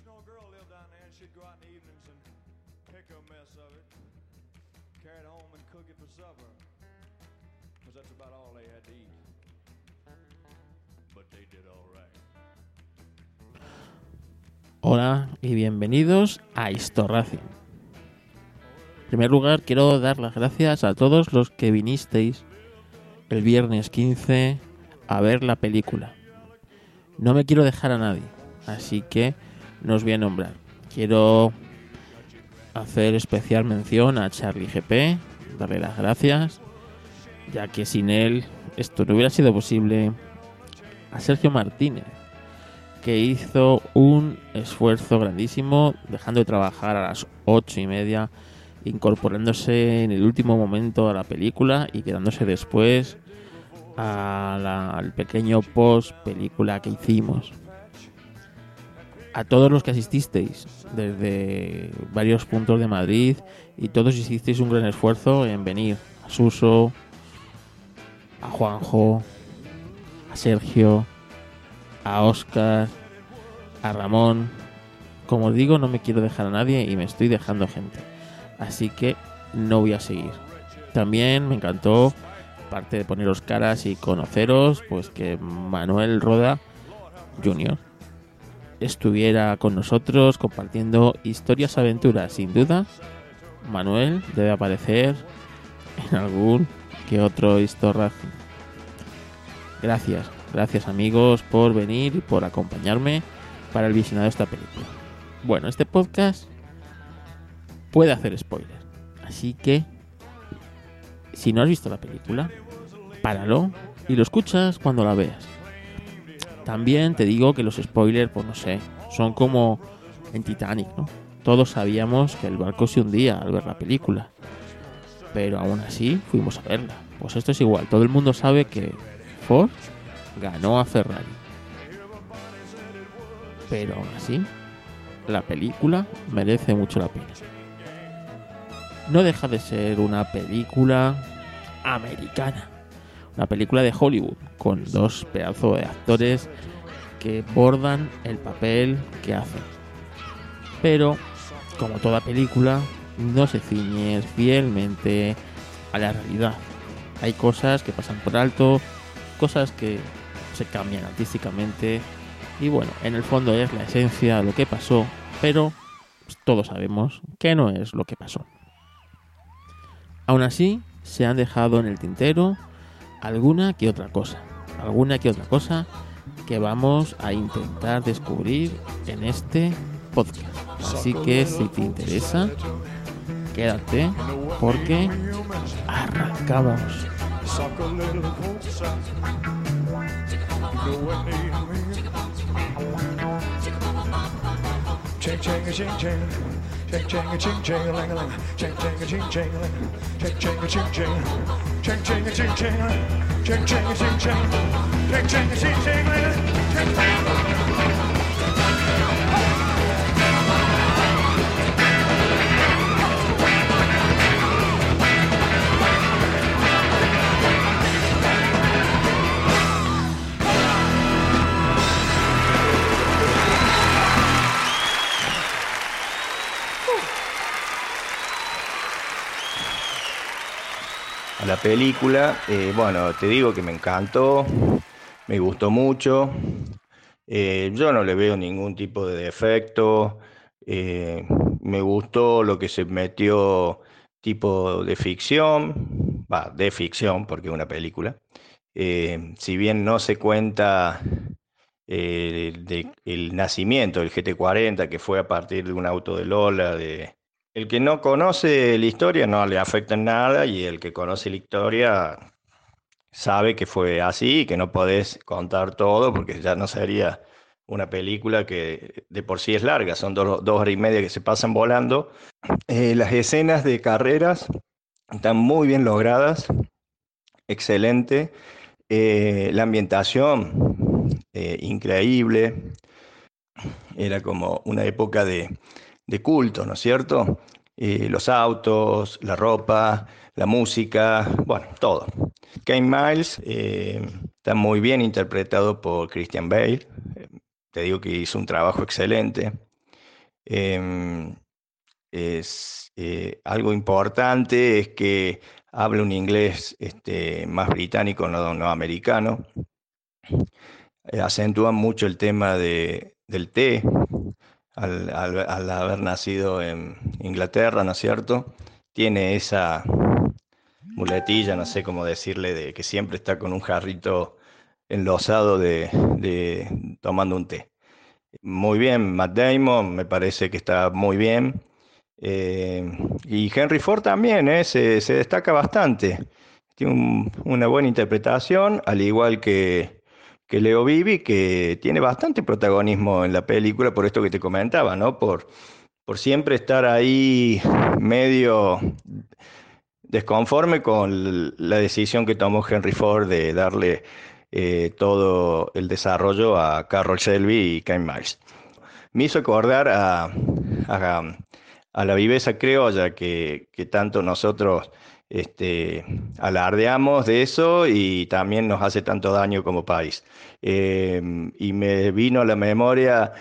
girl there, and she'd go out in the evenings and pick a mess of it, carry it home and cook it for supper. Because that's about all they had to eat. But they did all right. Hola y bienvenidos a Historracing. En primer lugar, quiero dar las gracias a todos los que vinisteis el viernes 15 a ver la película. No me quiero dejar a nadie, así que no os voy a nombrar. Quiero hacer especial mención a Charlie GP, darle las gracias, ya que sin él esto no hubiera sido posible. A Sergio Martínez, que hizo un esfuerzo grandísimo, dejando de trabajar a las ocho y media, incorporándose en el último momento a la película y quedándose después a la- al pequeño post película que hicimos. A todos los que asististeis desde varios puntos de Madrid y todos hicisteis un gran esfuerzo en venir. A Suso, a Juanjo, a Sergio, a Oscar, a Ramón. Como os digo, no me quiero dejar a nadie y me estoy dejando gente. Así que no voy a seguir. También me encantó, aparte de poneros caras y conoceros, pues que Manuel Roda Jr. estuviera con nosotros compartiendo historias, aventuras. Sin duda, Manuel debe aparecer en algún que otro Historracing. Gracias, gracias amigos por venir y por acompañarme para el visionado de esta película. Bueno, este podcast puede hacer spoiler, así que si no has visto la película, páralo y lo escuchas cuando la veas. También te digo que los spoilers, pues no sé, son como en Titanic, ¿no? Todos sabíamos que el barco se hundía al ver la película, pero aún así fuimos a verla. Pues esto es igual, todo el mundo sabe que Ford ganó a Ferrari. Pero aún así, la película merece mucho la pena. No deja de ser una película americana. Una película de Hollywood con dos pedazos de actores que bordan el papel que hacen. Pero, como toda película, no se ciñe fielmente a la realidad. Hay cosas que pasan por alto, cosas que se cambian artísticamente y bueno, en el fondo es la esencia de lo que pasó, pero pues, todos sabemos que no es lo que pasó. Aún así, se han dejado en el tintero alguna que otra cosa, alguna que otra cosa que vamos a intentar descubrir en este podcast. Así que si te interesa, quédate porque arrancamos. Ching ching ching ching. Ching ching a ching ching a ling a ling. Ching ching a ching ching a ling. Ching ching a ching ching. Ching ching a ching ching a ling. Ching ching a ching ching. Ching ching a ching ching a ling. Ching ching. A la película. Eh, bueno, te digo que me encantó, me gustó mucho. Eh, yo no le veo ningún tipo de defecto. eh, me gustó lo que se metió tipo de ficción, va, de ficción, porque es una película. Si bien no se cuenta el nacimiento del GT40, que fue a partir de un auto de Lola, de, el que no conoce la historia no le afecta en nada y el que conoce la historia sabe que fue así y que no podés contar todo porque ya no sería una película que de por sí es larga, son dos, dos horas y media que se pasan volando. Eh, las escenas de carreras están muy bien logradas, excelente. Eh, la ambientación, eh, increíble. Era como una época de, de culto, ¿no es cierto? Eh, los autos, la ropa, la música, bueno, todo. Kane Miles eh, está muy bien interpretado por Christian Bale. Te digo que hizo un trabajo excelente. Em, es eh, algo importante es que habla un inglés este, más británico, no, no americano. Acentúa mucho el tema de, del té, al, haber nacido en Inglaterra, ¿no es cierto? Tiene esa muletilla, no sé cómo decirle, de que siempre está con un jarrito enlosado de, de tomando un té. Muy bien, Matt Damon me parece que está muy bien. Eh, y Henry Ford también eh, se, destaca bastante. Tiene una buena interpretación, al igual que, que Leo Vivi, que tiene bastante protagonismo en la película, por esto que te comentaba, ¿no? Por, por siempre estar ahí medio desconforme con la decisión que tomó Henry Ford de darle eh, todo el desarrollo a Carroll Shelby y Ken Miles. Me hizo acordar a, a, la viveza criolla que, que tanto nosotros este, alardeamos de eso y también nos hace tanto daño como país. Em, y me vino a la memoria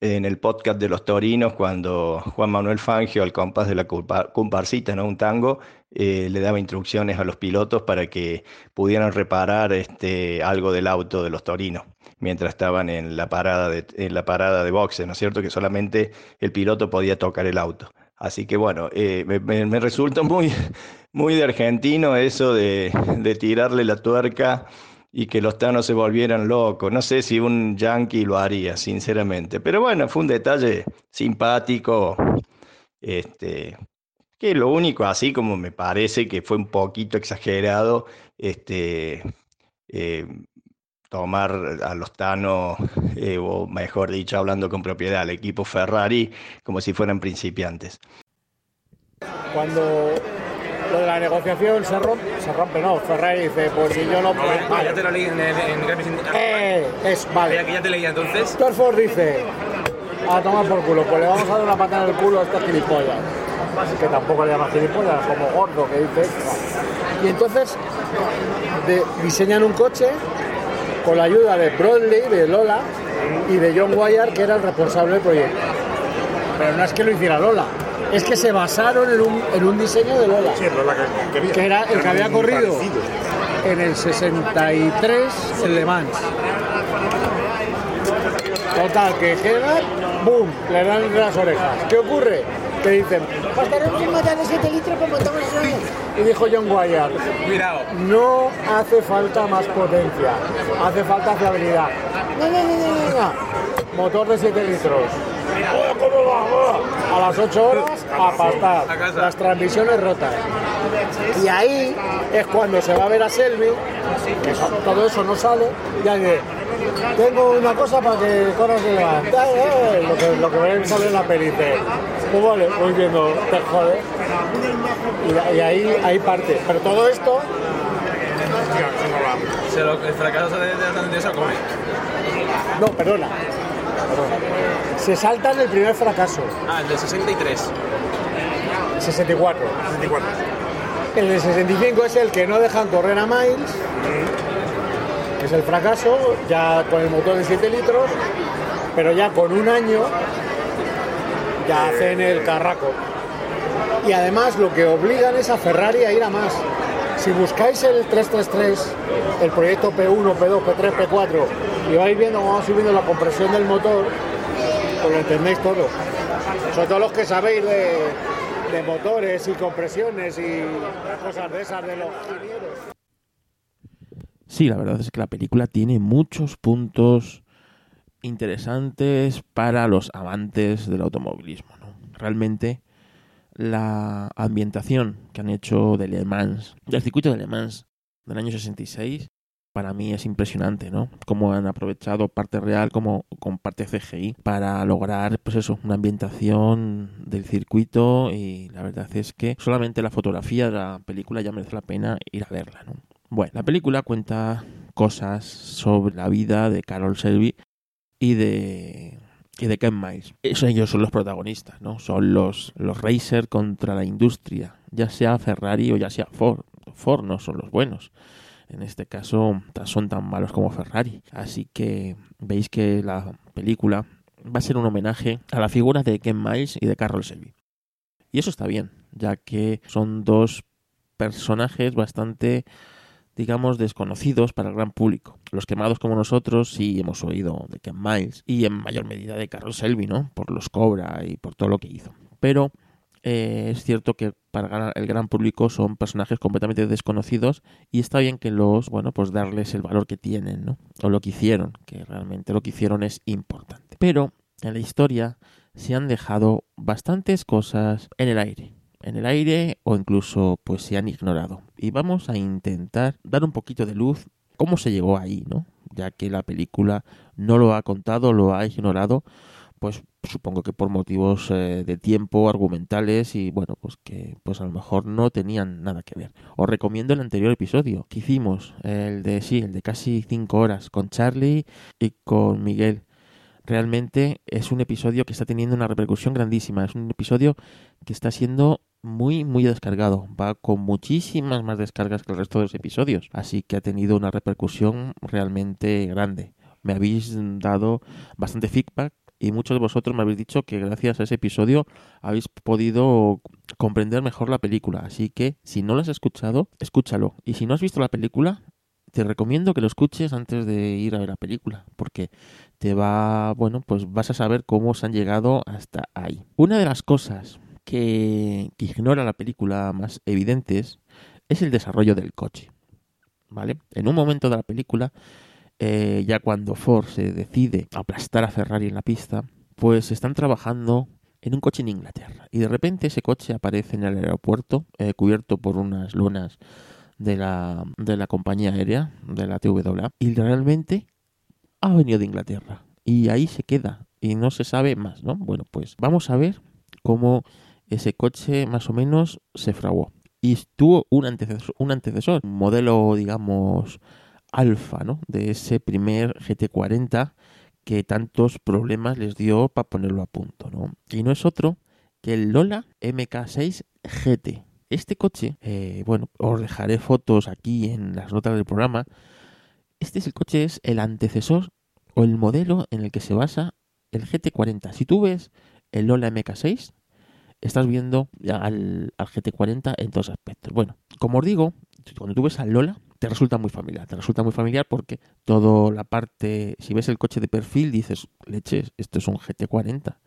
en el podcast de los Torinos cuando Juan Manuel Fangio, al compás de la comparsita, ¿no? un tango, eh, le daba instrucciones a los pilotos para que pudieran reparar este, algo del auto de los Torinos mientras estaban en la parada de, en la parada de boxe, ¿no es cierto? Que solamente el piloto podía tocar el auto. Así que bueno, eh, me, resulta muy, muy de argentino eso de, de, tirarle la tuerca y que los tanos se volvieran locos. No sé si un yankee lo haría, sinceramente. Pero bueno, fue un detalle simpático. Este, que lo único, así como me parece que fue un poquito exagerado, este, eh, tomar a los Thanos, eh, o mejor dicho, hablando con propiedad, al equipo Ferrari como si fueran principiantes. Cuando lo de la negociación se rompe, se rompe, no, Ferrari dice, pues si yo no... Pues, vale. Ya te lo leí en el... eh, es, vale. Ya que ya te leí entonces. Torford dice, a tomar por culo, pues le vamos a dar una patada en el culo a estas gilipollas. Que tampoco le llaman gilipollas, como gordo que dice. Y entonces diseñan un coche con la ayuda de Broadley, de Lola y de John Wire, que era el responsable del proyecto. Pero no es que lo hiciera Lola, es que se basaron en un, en un diseño de Lola, sí, Lola que, que, era el que había corrido en el 63 en Le Mans. Total, que queda, ¡boom! Le dan las orejas. ¿Qué ocurre? Que dicen, bastaremos un de 7 litros para montar Y dijo John Wire, Cuidado. no hace falta más potencia, hace falta fiabilidad. No, no, no, no, no. Motor de 7 litros. A las 8 horas a pastar. Las transmisiones rotas. Y ahí es cuando se va a ver a Selby, que eso- todo eso no sale, y hay de, tengo una cosa para que corras de levanta, lo que, lo que ven sale en la peli, dice, pues vale, voy viendo, te jode. Y, y ahí, ahí parte. Pero todo esto, Se lo, el fracaso de, de eso come. no, perdona. Se saltan el primer fracaso, Ah, el del 63. 64. 64. El de 65 es el que no dejan correr a Miles, es el fracaso, ya con el motor de 7 litros, pero ya con un año ya hacen el carraco. Y además lo que obligan es a Ferrari a ir a más. Si buscáis el 333, el proyecto P1, P2, P3, P4, y vais viendo cómo va subiendo la compresión del motor, pues lo entendéis todo. Sobre todo los que sabéis de, de motores y compresiones y cosas de esas de los ingenieros. Sí, la verdad es que la película tiene muchos puntos interesantes para los amantes del automovilismo. ¿no? Realmente la ambientación que han hecho de Le Mans, del circuito de Le Mans del año 66, para mí es impresionante, ¿no? Cómo han aprovechado parte real como con parte CGI para lograr, pues eso, una ambientación del circuito y la verdad es que solamente la fotografía de la película ya merece la pena ir a verla, ¿no? Bueno, la película cuenta cosas sobre la vida de Carol Shelby y de y de Ken Miles. Eso, ellos son los protagonistas, ¿no? Son los, los racers contra la industria, ya sea Ferrari o ya sea Ford. Ford no son los buenos. En este caso son tan malos como Ferrari. Así que veis que la película va a ser un homenaje a la figura de Ken Miles y de Carroll Shelby. Y eso está bien, ya que son dos personajes bastante, digamos, desconocidos para el gran público. Los quemados como nosotros sí hemos oído de Ken Miles y en mayor medida de Carroll Shelby, ¿no? Por los Cobra y por todo lo que hizo. Pero eh, es cierto que para el gran público son personajes completamente desconocidos y está bien que los, bueno, pues darles el valor que tienen, ¿no? O lo que hicieron, que realmente lo que hicieron es importante. Pero en la historia se han dejado bastantes cosas en el aire. En el aire o incluso pues se han ignorado. Y vamos a intentar dar un poquito de luz cómo se llegó ahí, ¿no? Ya que la película no lo ha contado, lo ha ignorado pues supongo que por motivos eh, de tiempo, argumentales y bueno, pues que pues a lo mejor no tenían nada que ver. Os recomiendo el anterior episodio que hicimos, el de sí, el de casi cinco horas con Charlie y con Miguel. Realmente es un episodio que está teniendo una repercusión grandísima. Es un episodio que está siendo muy, muy descargado. Va con muchísimas más descargas que el resto de los episodios. Así que ha tenido una repercusión realmente grande. Me habéis dado bastante feedback y muchos de vosotros me habéis dicho que gracias a ese episodio habéis podido comprender mejor la película. Así que si no lo has escuchado, escúchalo. Y si no has visto la película, te recomiendo que lo escuches antes de ir a ver la película, porque te va, bueno, pues vas a saber cómo se han llegado hasta ahí. Una de las cosas que, ignora la película más evidentes es el desarrollo del coche. ¿Vale? En un momento de la película eh, ya cuando Ford se decide aplastar a Ferrari en la pista, pues están trabajando en un coche en Inglaterra. Y de repente ese coche aparece en el aeropuerto, eh, cubierto por unas lonas de la, de la compañía aérea, de la TWA, y realmente ha venido de Inglaterra. Y ahí se queda, y no se sabe más, ¿no? Bueno, pues vamos a ver cómo ese coche más o menos se fraguó. Y tuvo un antecesor, un antecesor, un modelo, digamos, alfa, ¿no? De ese primer GT40 que tantos problemas les dio para ponerlo a punto, ¿no? Y no es otro que el Lola MK6 GT. Este coche, eh, bueno, os dejaré fotos aquí en las notas del programa. Este es el coche, es el antecesor o el modelo en el que se basa el GT40. Si tú ves el Lola MK6, estás viendo al, al GT40 en dos aspectos. Bueno, como os digo, cuando tú ves al Lola, te resulta muy familiar. Te resulta muy familiar porque toda la parte, si ves el coche de perfil, dices, leches, esto es un GT40,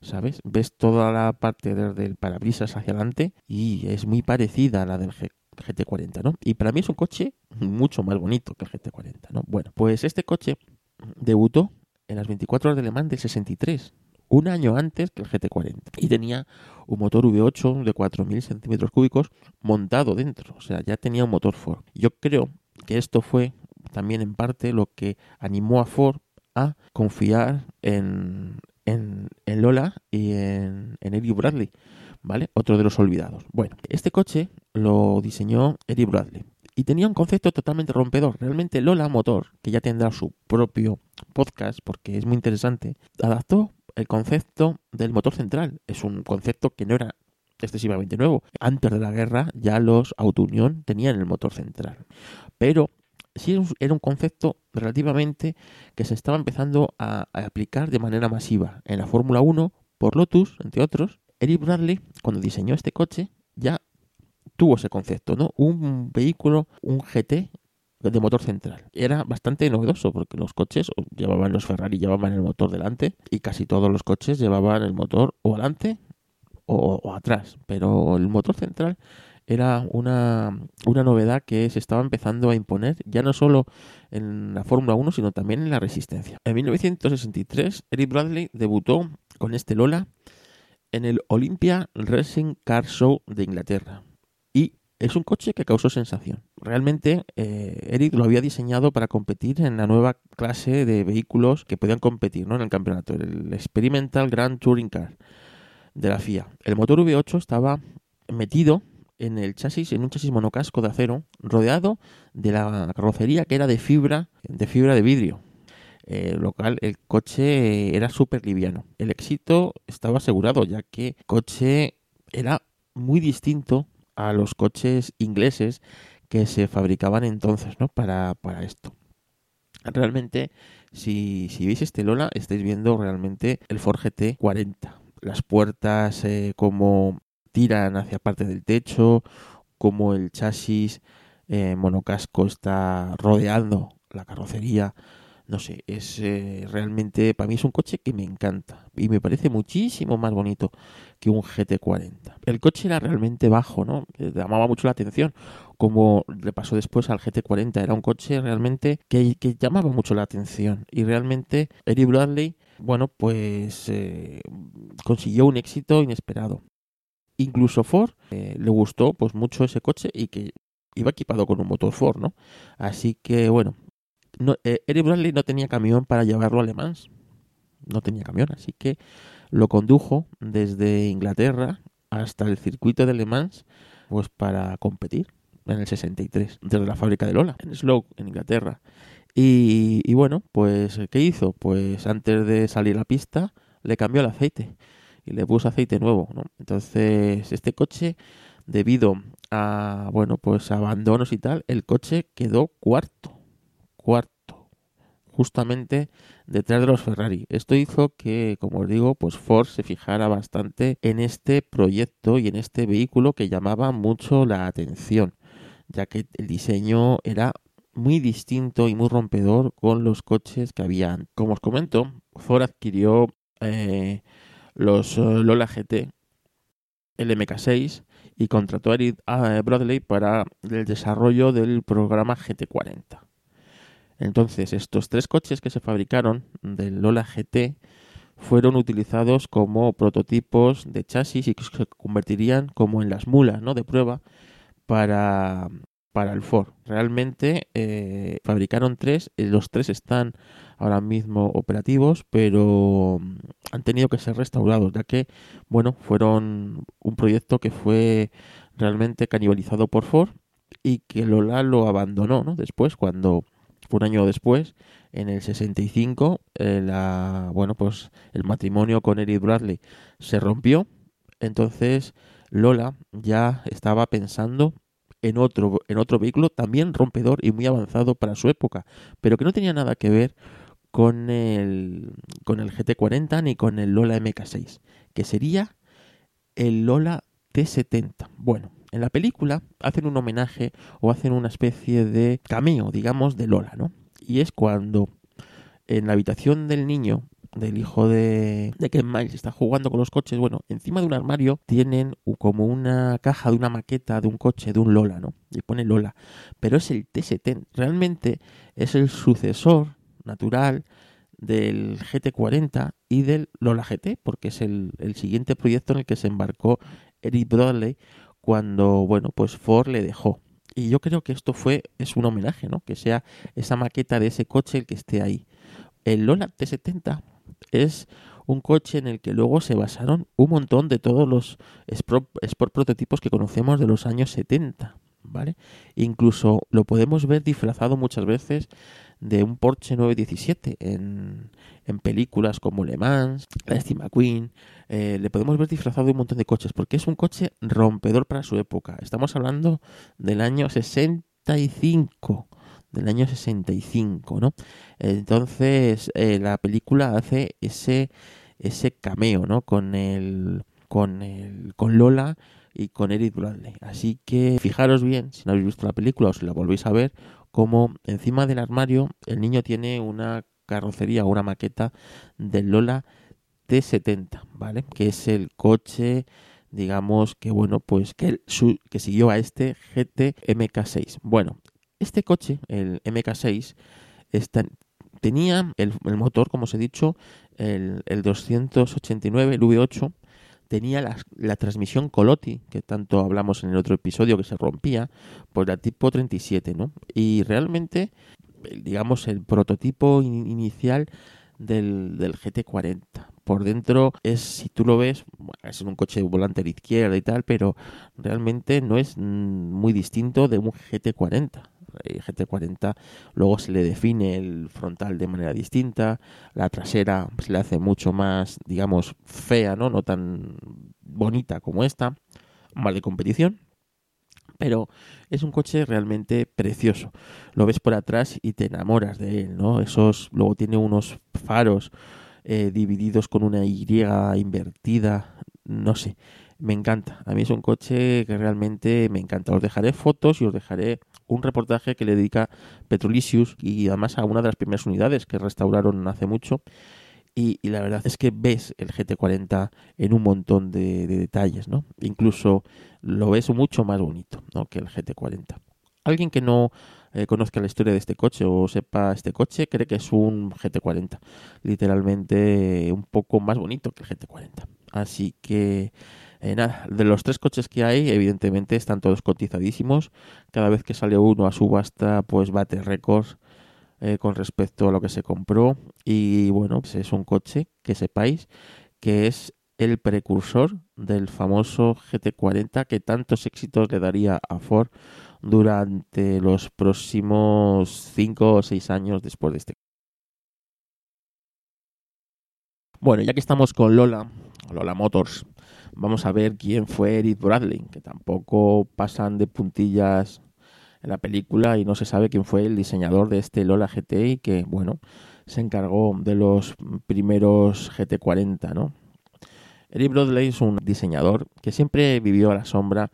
¿sabes? Ves toda la parte desde el parabrisas hacia adelante y es muy parecida a la del GT40, ¿no? Y para mí es un coche mucho más bonito que el GT40, ¿no? Bueno, pues este coche debutó en las 24 horas de Le Mans del 63 un año antes que el GT40 y tenía un motor V8 de 4.000 centímetros cúbicos montado dentro, o sea, ya tenía un motor Ford. Yo creo que esto fue también en parte lo que animó a Ford a confiar en, en, Lola y en, en Eddie Bradley, ¿vale? Otro de los olvidados. Bueno, este coche lo diseñó Eddie Bradley y tenía un concepto totalmente rompedor. Realmente Lola Motor, que ya tendrá su propio podcast porque es muy interesante, adaptó el concepto del motor central. Es un concepto que no era excesivamente nuevo. Antes de la guerra ya los Auto Union tenían el motor central. Pero sí era un concepto relativamente que se estaba empezando a, aplicar de manera masiva. En la Fórmula 1, por Lotus, entre otros, Eric Bradley, cuando diseñó este coche, ya tuvo ese concepto, ¿no? Un vehículo, un GT de motor central. Era bastante novedoso porque los coches llevaban los Ferrari llevaban el motor delante y casi todos los coches llevaban el motor o adelante o, atrás, pero el motor central era una, una, novedad que se estaba empezando a imponer ya no solo en la Fórmula 1 sino también en la resistencia. En 1963 Eric Bradley debutó con este Lola en el Olympia Racing Car Show de Inglaterra es un coche que causó sensación. Realmente, eh, Eric lo había diseñado para competir en la nueva clase de vehículos que podían competir ¿no? en el campeonato, el Experimental Grand Touring Car de la FIA. El motor V8 estaba metido en el chasis, en un chasis monocasco de acero, rodeado de la carrocería que era de fibra, de fibra de vidrio. Eh, lo cual el coche era súper liviano. El éxito estaba asegurado, ya que el coche era muy distinto a los coches ingleses que se fabricaban entonces ¿no? para, para esto. Realmente, si, si veis este Lola, estáis viendo realmente el Ford GT 40. Las puertas eh, como tiran hacia parte del techo, como el chasis eh, monocasco está rodeando la carrocería. No sé, es eh, realmente, para mí es un coche que me encanta y me parece muchísimo más bonito que un GT40. El coche era realmente bajo, ¿no? Eh, llamaba mucho la atención, como le pasó después al GT40. Era un coche realmente que, que llamaba mucho la atención y realmente Eric Bradley, bueno, pues eh, consiguió un éxito inesperado. Incluso Ford le gustó pues mucho ese coche y que iba equipado con un motor Ford, ¿no? Así que bueno, no, eh, Eric Bradley no tenía camión para llevarlo a Le Mans. No tenía camión, así que lo condujo desde Inglaterra hasta el circuito de Le Mans pues para competir en el 63 desde la fábrica de Lola en Slough en Inglaterra y, y bueno pues qué hizo pues antes de salir a la pista le cambió el aceite y le puso aceite nuevo ¿no? entonces este coche debido a bueno pues abandonos y tal el coche quedó cuarto cuarto justamente detrás de los Ferrari. Esto hizo que, como os digo, pues Ford se fijara bastante en este proyecto y en este vehículo que llamaba mucho la atención, ya que el diseño era muy distinto y muy rompedor con los coches que habían. Como os comento, Ford adquirió eh, los eh, Lola GT, el MK6 y contrató a Eric Bradley para el desarrollo del programa GT40. Entonces, estos tres coches que se fabricaron del Lola GT fueron utilizados como prototipos de chasis y que se convertirían como en las mulas ¿no? de prueba para, para el Ford. Realmente eh, fabricaron tres, eh, los tres están ahora mismo operativos, pero mm, han tenido que ser restaurados, ya que, bueno, fueron un proyecto que fue realmente canibalizado por Ford y que Lola lo abandonó, ¿no? Después, cuando un año después, en el 65, eh, la, bueno, pues el matrimonio con Eric Bradley se rompió. Entonces Lola ya estaba pensando en otro, en otro vehículo también rompedor y muy avanzado para su época, pero que no tenía nada que ver con el, con el GT40 ni con el Lola MK6, que sería el Lola T70. Bueno, en la película hacen un homenaje o hacen una especie de cameo, digamos, de Lola, ¿no? Y es cuando en la habitación del niño, del hijo de, de Ken Miles, está jugando con los coches, bueno, encima de un armario tienen como una caja de una maqueta de un coche, de un Lola, ¿no? Y pone Lola. Pero es el T70. Realmente es el sucesor natural del GT40 y del Lola GT, porque es el, siguiente proyecto en el que se embarcó Eric Bradley cuando, bueno, pues Ford le dejó. Y yo creo que esto fue, es un homenaje, ¿no? Que sea esa maqueta de ese coche el que esté ahí. El Lola T70 es un coche en el que luego se basaron un montón de todos los Sport, prototipos que conocemos de los años 70, ¿vale? Incluso lo podemos ver disfrazado muchas veces de un Porsche 917 en, en películas como Le Mans, Steve McQueen, eh, le podemos ver disfrazado de un montón de coches, porque es un coche rompedor para su época. Estamos hablando del año 65 del año 65, ¿no? Entonces, eh, la película hace ese ese cameo, ¿no? Con el con el con Lola y con Eric Bradley. Así que fijaros bien, si no habéis visto la película o si la volvéis a ver, como encima del armario el niño tiene una carrocería o una maqueta del Lola T70, ¿vale? Que es el coche, digamos, que bueno, pues que, siguió a este GT MK6. Bueno, este coche, el MK6, está, tenía el, motor, como os he dicho, el, el 289, el V8, tenía la, transmisión Colotti, que tanto hablamos en el otro episodio que se rompía, pues la tipo 37, ¿no? Y realmente, digamos, el prototipo in, inicial del, del GT40 por dentro es, si tú lo ves, es un coche volante a la izquierda y tal, pero realmente no es muy distinto de un GT40. El GT40 luego se le define el frontal de manera distinta, la trasera se le hace mucho más, digamos, fea, ¿no? No tan bonita como esta, más de competición. Pero es un coche realmente precioso. Lo ves por atrás y te enamoras de él, ¿no? Esos, luego tiene unos faros eh, divididos con una Y invertida, no sé, me encanta. A mí es un coche que realmente me encanta. Os dejaré fotos y os dejaré un reportaje que le dedica Petrolicius y además a una de las primeras unidades que restauraron hace mucho. Y, la verdad es que ves el GT40 en un montón de, de detalles, ¿no? Incluso lo ves mucho más bonito, ¿no? Que el GT40. Alguien que no eh, conozca la historia de este coche o sepa este coche cree que es un GT40. Literalmente eh, un poco más bonito que el GT40. Así que eh, nada, de los tres coches que hay, evidentemente están todos cotizadísimos. Cada vez que sale uno a subasta, pues bate récords eh, con respecto a lo que se compró. Y bueno, pues es un coche que sepáis que es el precursor del famoso GT40 que tantos éxitos le daría a Ford durante los próximos 5 o 6 años después de este. Bueno, ya que estamos con Lola, Lola Motors, vamos a ver quién fue Eric Bradley, que tampoco pasan de puntillas en la película y no se sabe quién fue el diseñador de este Lola GTI que, bueno, se encargó de los primeros GT40, ¿no? Eric Bradley es un diseñador que siempre vivió a la sombra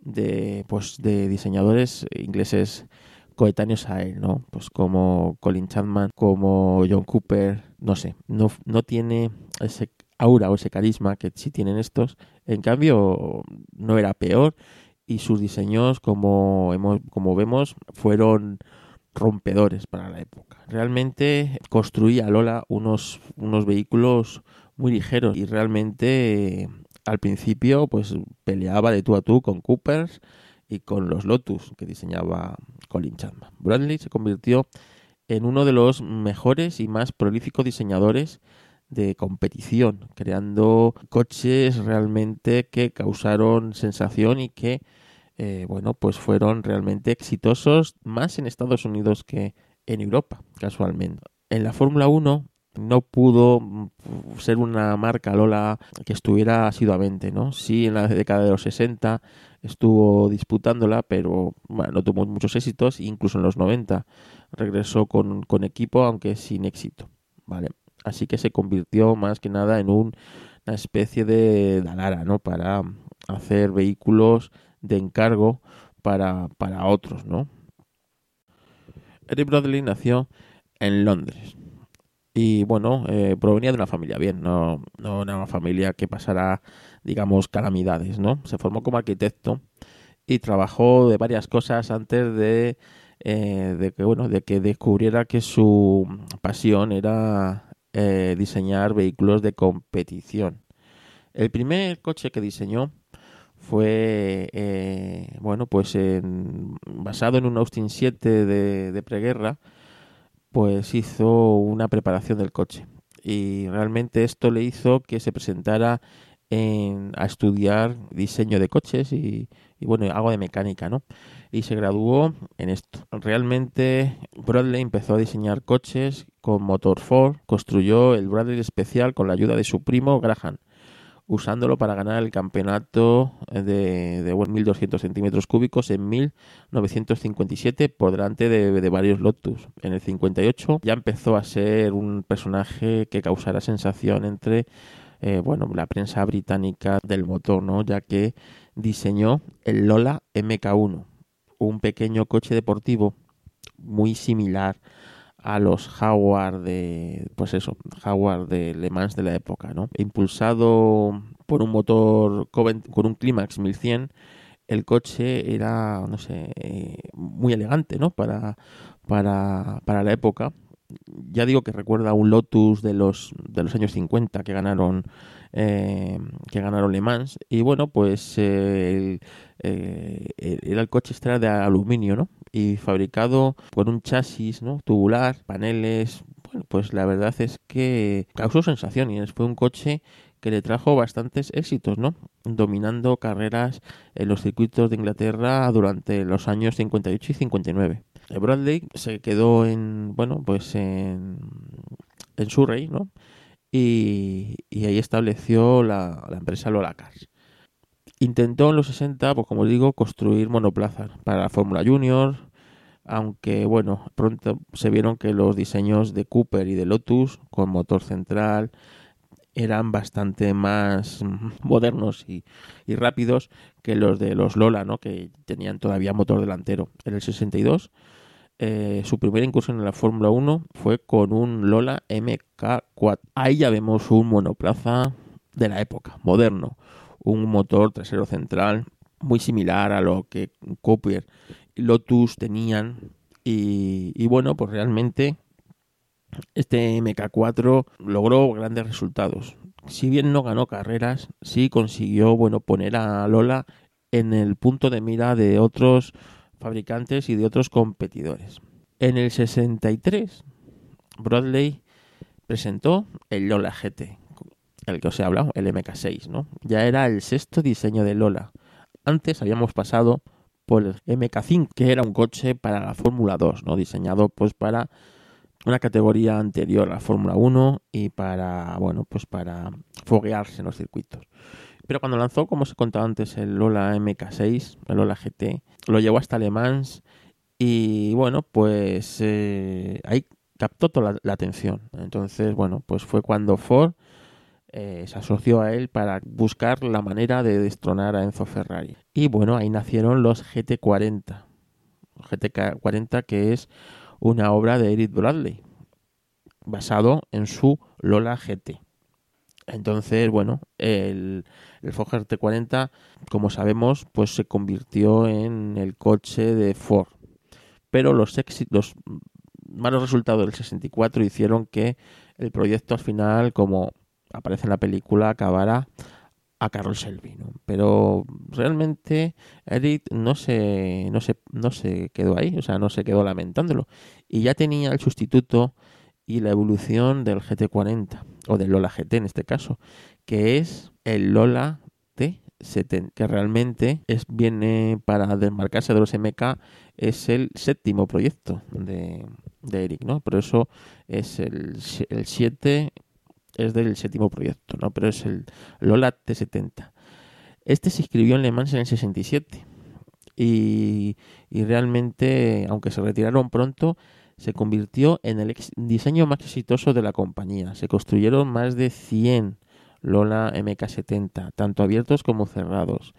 de, pues, de diseñadores ingleses coetáneos a él, ¿no? Pues como Colin Chapman, como John Cooper, no sé, no, no tiene ese aura o ese carisma que sí tienen estos. En cambio, no era peor y sus diseños, como, hemos, como vemos, fueron rompedores para la época. Realmente construía Lola unos, unos vehículos muy ligeros y realmente al principio pues peleaba de tú a tú con Coopers y con los Lotus que diseñaba Colin Chapman. Bradley se convirtió en uno de los mejores y más prolíficos diseñadores de competición, creando coches realmente que causaron sensación y que eh, bueno, pues fueron realmente exitosos más en Estados Unidos que en Europa, casualmente. En la Fórmula 1 no pudo ser una marca Lola que estuviera asiduamente, ¿no? Sí, en la década de los 60 estuvo disputándola, pero bueno, no tuvo muchos éxitos, incluso en los 90 regresó con, con equipo, aunque sin éxito, ¿vale? Así que se convirtió más que nada en un, una especie de Dalara, ¿no? Para hacer vehículos de encargo para, para otros, ¿no? Eric Bradley nació en Londres y bueno, eh, provenía de una familia bien, no, no una familia que pasara, digamos, calamidades, ¿no? Se formó como arquitecto y trabajó de varias cosas antes de, eh, de que bueno, de que descubriera que su pasión era eh, diseñar vehículos de competición. El primer coche que diseñó fue eh, bueno pues en, basado en un Austin 7 de, preguerra pues hizo una preparación del coche. Y realmente esto le hizo que se presentara en, a estudiar diseño de coches y, y bueno algo de mecánica no y se graduó en esto. Realmente Bradley empezó a diseñar coches con motor Ford construyó el Bradley especial con la ayuda de su primo Graham usándolo para ganar el campeonato de, de 1.200 centímetros cúbicos en 1957 por delante de, varios Lotus. En el 58 ya empezó a ser un personaje que causara sensación entre eh, bueno, la prensa británica del motor, ¿no? ya que diseñó el Lola MK1, un pequeño coche deportivo muy similar a los Jaguar de pues eso Jaguar de Le Mans de la época no impulsado por un motor con un Climax 1100 el coche era no sé eh, muy elegante no para para para la época. Ya digo que recuerda a un Lotus de los de los años 50 que ganaron eh, que ganaron Le Mans. Y bueno pues eh, el, eh, era el coche era de aluminio no y fabricado con un chasis ¿no? tubular, paneles. Bueno, pues la verdad es que causó sensación y fue un coche que le trajo bastantes éxitos, ¿no? Dominando carreras en los circuitos de Inglaterra durante los años 58 y 59. Bradley se quedó en, bueno, pues en, en Surrey, ¿no? Y, y ahí estableció la, la empresa Lola Cars. Intentó en los 60, pues como digo, construir monoplazas para la Fórmula Junior, aunque bueno, pronto se vieron que los diseños de Cooper y de Lotus con motor central eran bastante más modernos y, rápidos que los de los Lola, ¿no? que tenían todavía motor delantero. En el 62 eh, su primera incursión en la Fórmula 1 fue con un Lola MK4. Ahí ya vemos un monoplaza de la época, moderno, un motor trasero central muy similar a lo que Cooper y Lotus tenían. Y, y bueno, pues realmente este MK4 logró grandes resultados. Si bien no ganó carreras, sí consiguió bueno poner a Lola en el punto de mira de otros fabricantes y de otros competidores. En el 63, Bradley presentó el Lola GT, el que os he hablado, el MK6, ¿no? Ya era el sexto diseño de Lola. Antes habíamos pasado por el MK5, que era un coche para la Fórmula 2, ¿no? Diseñado pues para una categoría anterior a la Fórmula 1 y para, bueno, pues para foguearse en los circuitos. Pero cuando lanzó, como os he contado antes, el Lola MK6, el Lola GT, lo llevó hasta Le Mans y bueno, pues eh, ahí captó toda la, la, atención. Entonces, bueno, pues fue cuando Ford eh, se asoció a él para buscar la manera de destronar a Enzo Ferrari. Y bueno, ahí nacieron los GT40. GT40 que es una obra de Eric Bradley, basado en su Lola GT. Entonces, bueno, el, el Ford GT40, como sabemos, pues se convirtió en el coche de Ford. Pero los, los malos resultados del 64 hicieron que el proyecto al final, como aparece en la película, acabara a Carroll Shelby. Pero realmente Eric no se, no, se, no se quedó ahí, o sea, no se quedó lamentándolo. Y ya tenía el sustituto y la evolución del GT40, o del Lola GT en este caso, que es el Lola T70, que realmente es, viene para desmarcarse de los MK, es el séptimo proyecto de, de Eric, ¿no? Por eso es el, el 7 es del séptimo proyecto, ¿no? Pero es el Lola T70. Este se inscribió en Le Mans en el 67 y, y realmente, aunque se retiraron pronto, se convirtió en el diseño más exitoso de la compañía. Se construyeron más de 100 Lola MK70, tanto abiertos como cerrados.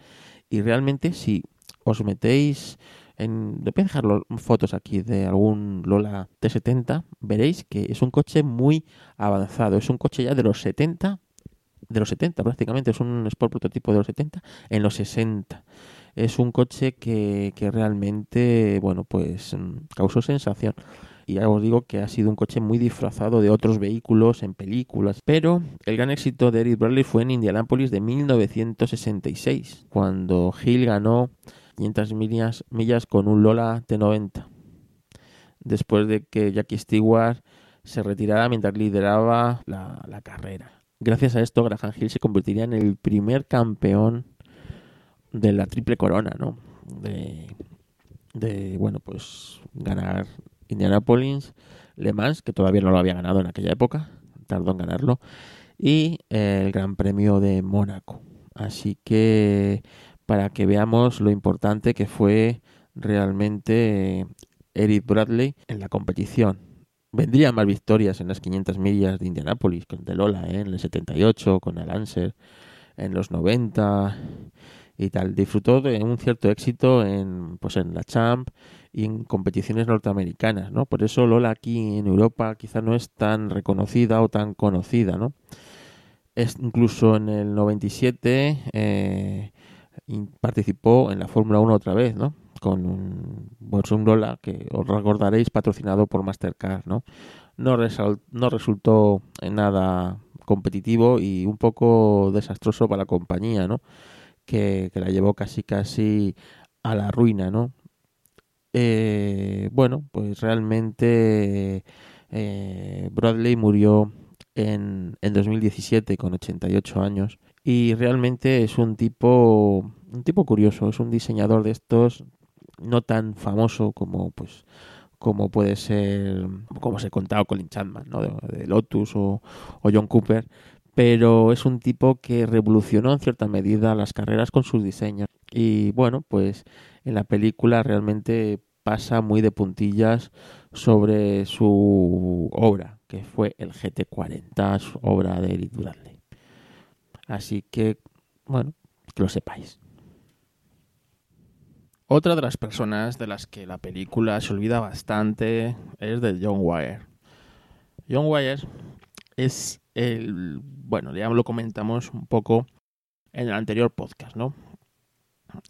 Y realmente si os metéis en... Voy a dejar fotos aquí de algún Lola T70, veréis que es un coche muy avanzado. Es un coche ya de los 70, de los 70 prácticamente, es un Sport prototipo de los 70 en los 60 es un coche que, que realmente, bueno, pues mm, causó sensación. Y ya os digo que ha sido un coche muy disfrazado de otros vehículos en películas. Pero el gran éxito de Eric Bradley fue en Indianapolis de 1966, cuando Hill ganó 500 millas, con un Lola T90. Después de que Jackie Stewart se retirara mientras lideraba la, la carrera. Gracias a esto, Graham Hill se convertiría en el primer campeón de la triple corona, ¿no? De, de bueno, pues ganar Indianapolis, Le Mans, que todavía no lo había ganado en aquella época, tardó en ganarlo, y el Gran Premio de Mónaco. Así que para que veamos lo importante que fue realmente Eric Bradley en la competición. Vendrían más victorias en las 500 millas de Indianapolis, con De Lola ¿eh? en el 78, con el Lancer en los 90 y tal. Disfrutó de un cierto éxito en, pues en la Champ y en competiciones norteamericanas, ¿no? Por eso Lola aquí en Europa quizá no es tan reconocida o tan conocida, ¿no? Es incluso en el 97 eh, participó en la Fórmula 1 otra vez, ¿no? Con un, Lola que os recordaréis patrocinado por Mastercard, ¿no? No, no resultó en nada competitivo y un poco desastroso para la compañía, ¿no? Que, que la llevó casi casi a la ruina, ¿no? Eh, bueno, pues realmente eh, Bradley murió en, en 2017 con 88 años y realmente es un tipo un tipo curioso, es un diseñador de estos no tan famoso como pues como puede ser como se he contado Colin Chapman ¿no? de, Lotus o, o, John Cooper pero es un tipo que revolucionó en cierta medida las carreras con sus diseños. Y bueno, pues en la película realmente pasa muy de puntillas sobre su obra, que fue el GT40, su obra de Eric Bradley. Así que, bueno, que lo sepáis. Otra de las personas de las que la película se olvida bastante es de John Wire. John Wire es el, bueno, ya lo comentamos un poco en el anterior podcast, ¿no?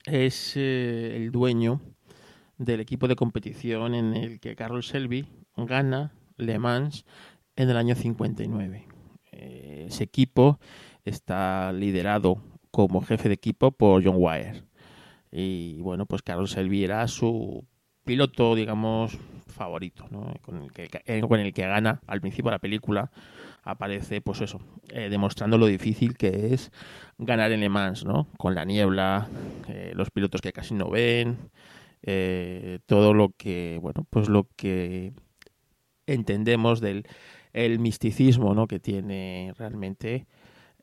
Es eh, el dueño del equipo de competición en el que Carlos Selby gana Le Mans en el año 59. Eh, ese equipo está liderado como jefe de equipo por John Wire. Y bueno, pues Carlos Selby era su piloto, digamos, favorito, ¿no? con, el que, con el que gana al principio de la película. Aparece, pues eso, eh, demostrando lo difícil que es ganar en Le Mans, ¿no? Con la niebla, eh, los pilotos que casi no ven, eh, todo lo que, bueno, pues lo que entendemos del el misticismo, ¿no? Que tiene realmente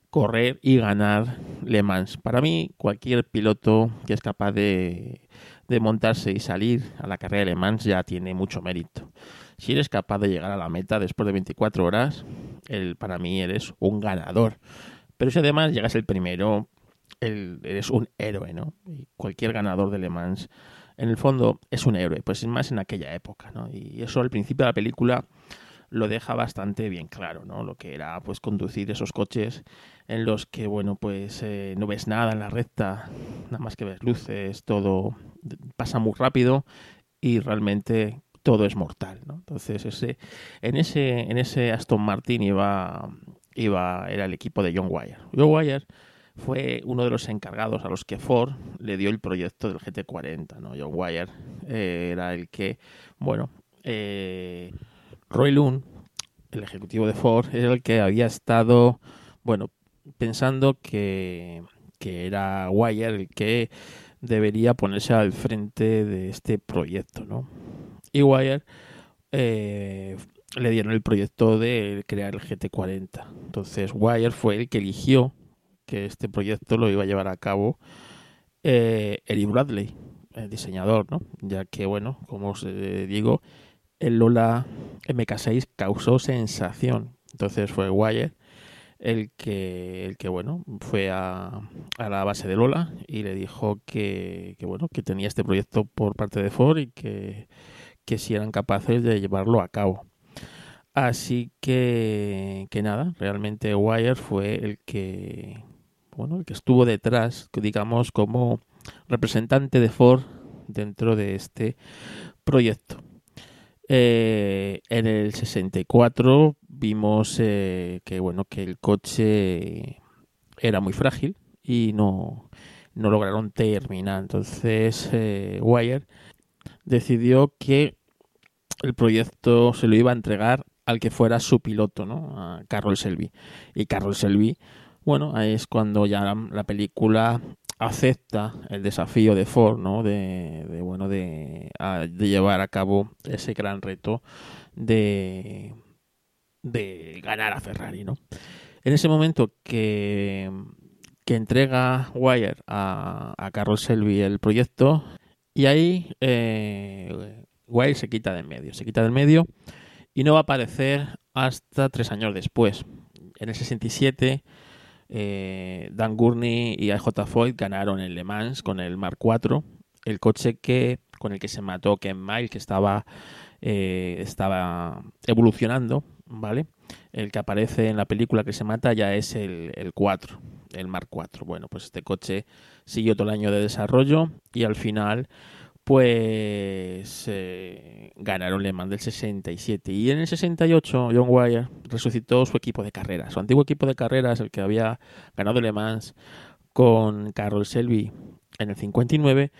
correr y ganar Le Mans. Para mí, cualquier piloto que es capaz de, de montarse y salir a la carrera de Le Mans ya tiene mucho mérito. Si eres capaz de llegar a la meta después de 24 horas, el, para mí eres un ganador. Pero si además llegas el primero, el, eres un héroe, ¿no? Y cualquier ganador de Le Mans, en el fondo, es un héroe, pues es más en aquella época, ¿no? Y eso al principio de la película lo deja bastante bien claro, ¿no? Lo que era, pues, conducir esos coches en los que, bueno, pues eh, no ves nada en la recta, nada más que ves luces, todo pasa muy rápido y realmente todo es mortal, ¿no? Entonces, ese, en ese, en ese Aston Martin iba, iba, era el equipo de John Wire. John Wire fue uno de los encargados a los que Ford le dio el proyecto del GT40, ¿no? John Wire eh, era el que, bueno, eh, Roy Loon, el ejecutivo de Ford, era el que había estado, bueno, pensando que, que era Wire el que debería ponerse al frente de este proyecto, ¿no? Y Wire eh, le dieron el proyecto de crear el GT40. Entonces Wire fue el que eligió que este proyecto lo iba a llevar a cabo eh, Eric Bradley, el diseñador, ¿no? Ya que, bueno, como os eh, digo, el Lola MK6 causó sensación. Entonces fue Wire el que, el que bueno, fue a, a, la base de Lola y le dijo que, que, bueno, que tenía este proyecto por parte de Ford y que, que si eran capaces de llevarlo a cabo. Así que, que nada, realmente Wire fue el que, bueno, el que estuvo detrás, digamos, como representante de Ford dentro de este proyecto. Eh, en el 64 vimos eh, que bueno que el coche era muy frágil y no, no lograron terminar. Entonces eh, Wire decidió que el proyecto se lo iba a entregar al que fuera su piloto, ¿no? A Carroll Selby. Y Carroll Selby, bueno, ahí es cuando ya la, la película acepta el desafío de Ford, ¿no? De, de bueno, de, a, de, llevar a cabo ese gran reto de, de ganar a Ferrari, ¿no? En ese momento que, que entrega Wire a, a Carroll Selby el proyecto, y ahí eh, Wire se quita del medio, se quita del medio y no va a aparecer hasta tres años después. En el 67 eh, Dan Gurney y AJ Foyt ganaron en Le Mans con el Mark IV, el coche que con el que se mató Ken Miles, que estaba, eh, estaba evolucionando, ¿vale? El que aparece en la película que se mata ya es el, el 4, el Mark IV. Bueno, pues este coche siguió todo el año de desarrollo y al final pues eh, ganaron Le Mans del 67 y en el 68 John Wire resucitó su equipo de carreras, su antiguo equipo de carreras, el que había ganado Le Mans con Carroll Selby en el 59,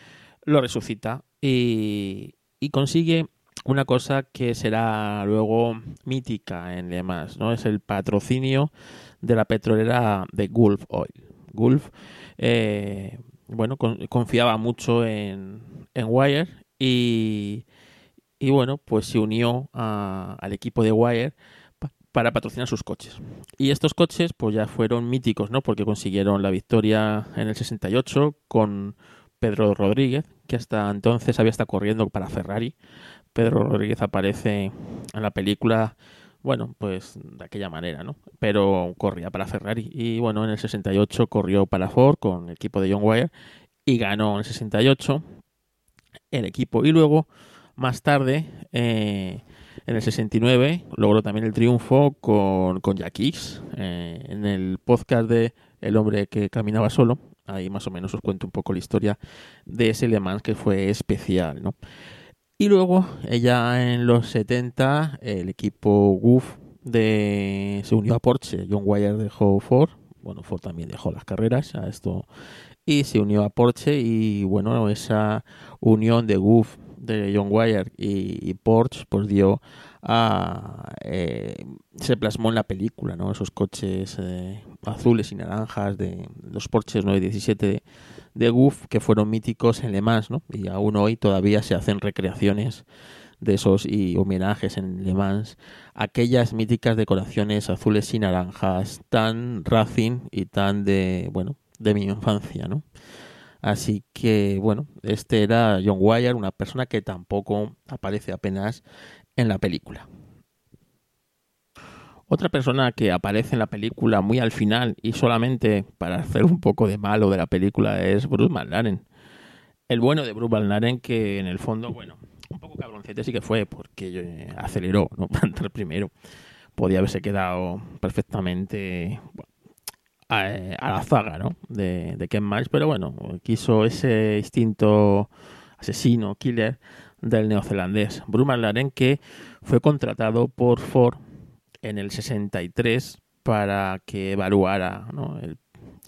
lo resucita y, y consigue una cosa que será luego mítica en Le Mans, ¿no? Es el patrocinio de la petrolera de Gulf Oil. Gulf, eh, bueno, con, confiaba mucho en, en Wire y, y, bueno, pues se unió a, al equipo de Wire pa para patrocinar sus coches. Y estos coches pues ya fueron míticos, ¿no? Porque consiguieron la victoria en el 68 con Pedro Rodríguez, que hasta entonces había estado corriendo para Ferrari. Pedro Rodríguez aparece en la película, bueno, pues de aquella manera, ¿no? Pero corría para Ferrari. Y bueno, en el 68 corrió para Ford con el equipo de John Wire y ganó en el 68 el equipo. Y luego, más tarde, eh, en el 69, logró también el triunfo con, con Jack eh, en el podcast de El hombre que caminaba solo. Ahí más o menos os cuento un poco la historia de ese Le Mans que fue especial, ¿no? Y luego, ella en los 70, el equipo Goof de, se unió a Porsche. John Wire dejó Ford. Bueno, Ford también dejó las carreras a esto y se unió a Porsche y bueno, esa unión de Goof de John Wire y, y Porsche pues dio a eh, se plasmó en la película, ¿no? Esos coches eh, azules y naranjas de los Porsches 917 de, Goof que fueron míticos en Le Mans, ¿no? Y aún hoy todavía se hacen recreaciones de esos y homenajes en Le Mans, aquellas míticas decoraciones azules y naranjas tan racing y tan de, bueno, de mi infancia, ¿no? Así que, bueno, este era John Wire, una persona que tampoco aparece apenas en la película. Otra persona que aparece en la película muy al final y solamente para hacer un poco de malo de la película es Bruce McLaren. El bueno de Bruce McLaren que en el fondo, bueno, un poco cabroncete sí que fue porque eh, aceleró, ¿no? Para entrar primero. Podía haberse quedado perfectamente a, a, la zaga, ¿no? De, de Ken Miles, pero bueno, quiso ese instinto asesino, killer del neozelandés. Bruce McLaren que fue contratado por Ford en el 63 para que evaluara ¿no? el,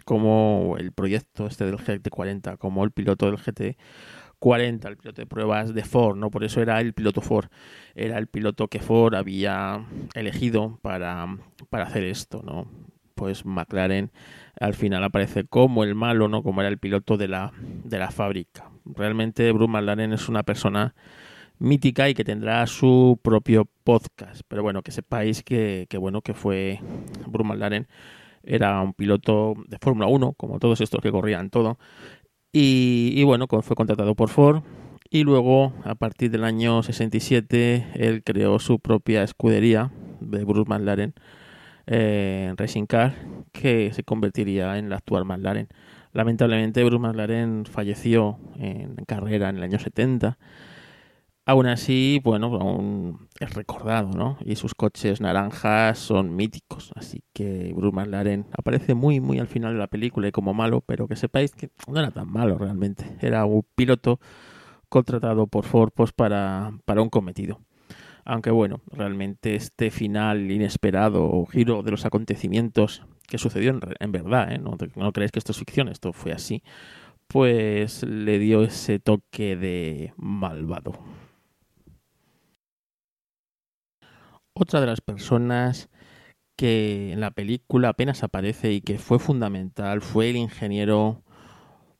como el proyecto este del GT40, como el piloto del GT40, el piloto de pruebas de Ford, ¿no? Por eso era el piloto Ford, era el piloto que Ford había elegido para, para hacer esto, ¿no? Pues McLaren al final aparece como el malo, ¿no? Como era el piloto de la, de la fábrica. Realmente Bruce McLaren es una persona mítica y que tendrá su propio podcast. Pero bueno, que sepáis que, bueno, que fue Bruce McLaren era un piloto de Fórmula 1, como todos estos que corrían todo. Y, y, bueno, fue contratado por Ford. Y luego, a partir del año 67, él creó su propia escudería de Bruce McLaren, eh, Racing Car, que se convertiría en la actual McLaren. Lamentablemente, Bruce McLaren falleció en carrera en el año 70 aún así, bueno, aún es recordado, ¿no? Y sus coches naranjas son míticos, así que Bruce McLaren aparece muy, muy al final de la película y como malo, pero que sepáis que no era tan malo realmente, era un piloto contratado por Ford pues, para, para un cometido. Aunque bueno, realmente este final inesperado o giro de los acontecimientos que sucedió en, en verdad, ¿eh? no, no creéis que esto es ficción, esto fue así, pues le dio ese toque de malvado. Otra de las personas que en la película apenas aparece y que fue fundamental fue el ingeniero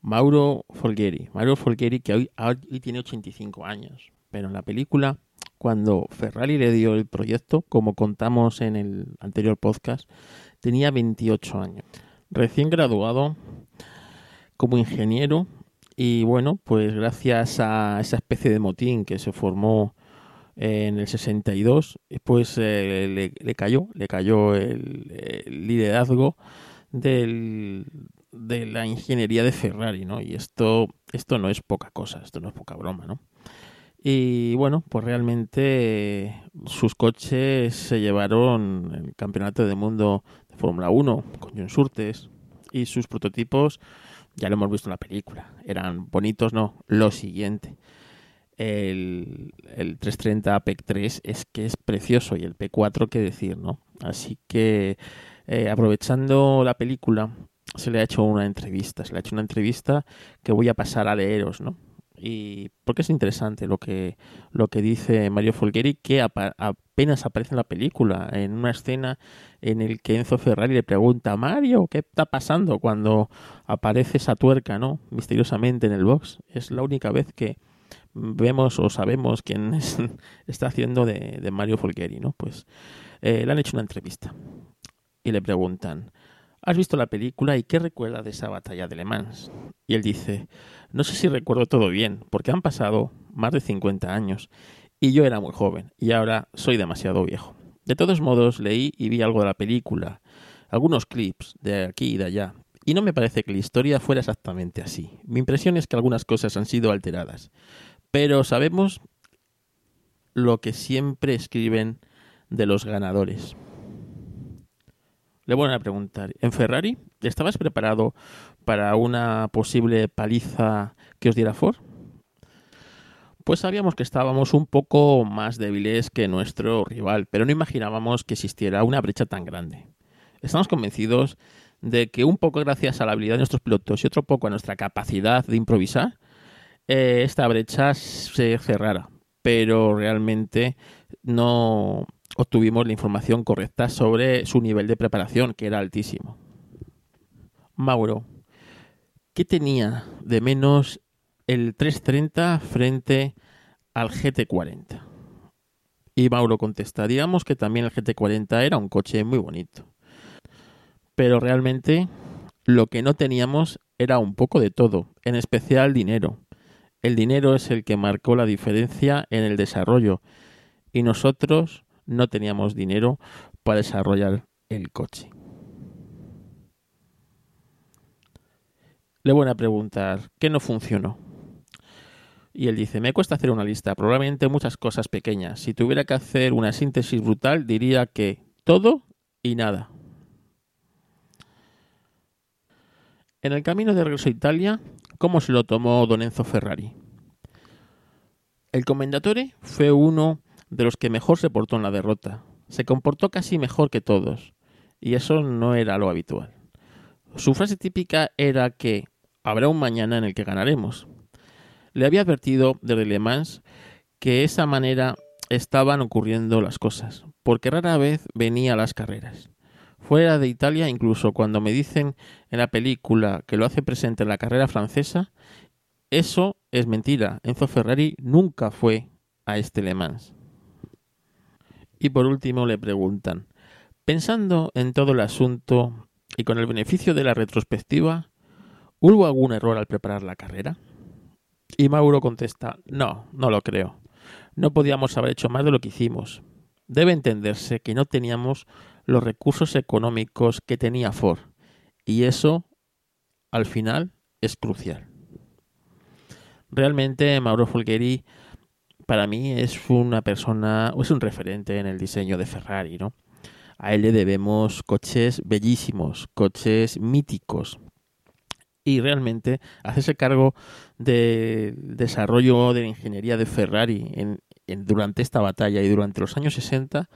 Mauro Folgheri. Mauro Folgheri que hoy, hoy tiene 85 años, pero en la película cuando Ferrari le dio el proyecto, como contamos en el anterior podcast, tenía 28 años. Recién graduado como ingeniero y bueno, pues gracias a esa especie de motín que se formó en el 62, pues eh, le, le, cayó, le cayó el, liderazgo del, de la ingeniería de Ferrari, ¿no? Y esto, esto no es poca cosa, esto no es poca broma, ¿no? Y bueno, pues realmente sus coches se llevaron el campeonato del mundo de Fórmula 1 con John Surtes y sus prototipos, ya lo hemos visto en la película, eran bonitos, no, lo siguiente el, el 330 PEC 3 es que es precioso y el P4 qué decir, ¿no? Así que eh, aprovechando la película se le ha hecho una entrevista, se le ha hecho una entrevista que voy a pasar a leeros, ¿no? Y porque es interesante lo que, lo que dice Mario Folgheri, que apenas aparece en la película, en una escena en el que Enzo Ferrari le pregunta, Mario, ¿qué está pasando cuando aparece esa tuerca, ¿no? Misteriosamente en el box. Es la única vez que, vemos o sabemos quién es, está haciendo de, de, Mario Folgheri, ¿no? Pues eh, le han hecho una entrevista y le preguntan, ¿has visto la película y qué recuerda de esa batalla de Le Mans? Y él dice, no sé si recuerdo todo bien, porque han pasado más de 50 años y yo era muy joven y ahora soy demasiado viejo. De todos modos, leí y vi algo de la película, algunos clips de aquí y de allá, y no me parece que la historia fuera exactamente así. Mi impresión es que algunas cosas han sido alteradas, pero sabemos lo que siempre escriben de los ganadores. Le vuelven a preguntar, ¿en Ferrari estabas preparado para una posible paliza que os diera Ford? Pues sabíamos que estábamos un poco más débiles que nuestro rival, pero no imaginábamos que existiera una brecha tan grande. Estamos convencidos de que un poco gracias a la habilidad de nuestros pilotos y otro poco a nuestra capacidad de improvisar, eh, esta brecha se cerrara, pero realmente no obtuvimos la información correcta sobre su nivel de preparación, que era altísimo. Mauro, ¿qué tenía de menos el 330 frente al GT40? Y Mauro contesta, digamos que también el GT40 era un coche muy bonito. Pero realmente lo que no teníamos era un poco de todo, en especial dinero. El dinero es el que marcó la diferencia en el desarrollo y nosotros no teníamos dinero para desarrollar el coche. Le voy a preguntar, ¿qué no funcionó? Y él dice, me cuesta hacer una lista, probablemente muchas cosas pequeñas. Si tuviera que hacer una síntesis brutal, diría que todo y nada. En el camino de regreso a Italia, ¿cómo se lo tomó Don Enzo Ferrari? El Commendatore fue uno de los que mejor se portó en la derrota. Se comportó casi mejor que todos, y eso no era lo habitual. Su frase típica era que habrá un mañana en el que ganaremos. Le había advertido desde Le Mans que esa manera estaban ocurriendo las cosas, porque rara vez venía a las carreras. Fuera de Italia, incluso cuando me dicen en la película que lo hace presente en la carrera francesa, eso es mentira. Enzo Ferrari nunca fue a este Le Mans. Y por último le preguntan, pensando en todo el asunto y con el beneficio de la retrospectiva, ¿hubo algún error al preparar la carrera? Y Mauro contesta, no, no lo creo. No podíamos haber hecho más de lo que hicimos. Debe entenderse que no teníamos los recursos económicos que tenía Ford. Y eso, al final, es crucial. Realmente Mauro Folgheri para mí es una persona, es un referente en el diseño de Ferrari, ¿no? A él le debemos coches bellísimos, coches míticos. Y realmente hacerse cargo del desarrollo de la ingeniería de Ferrari en, durante esta batalla y durante los años 60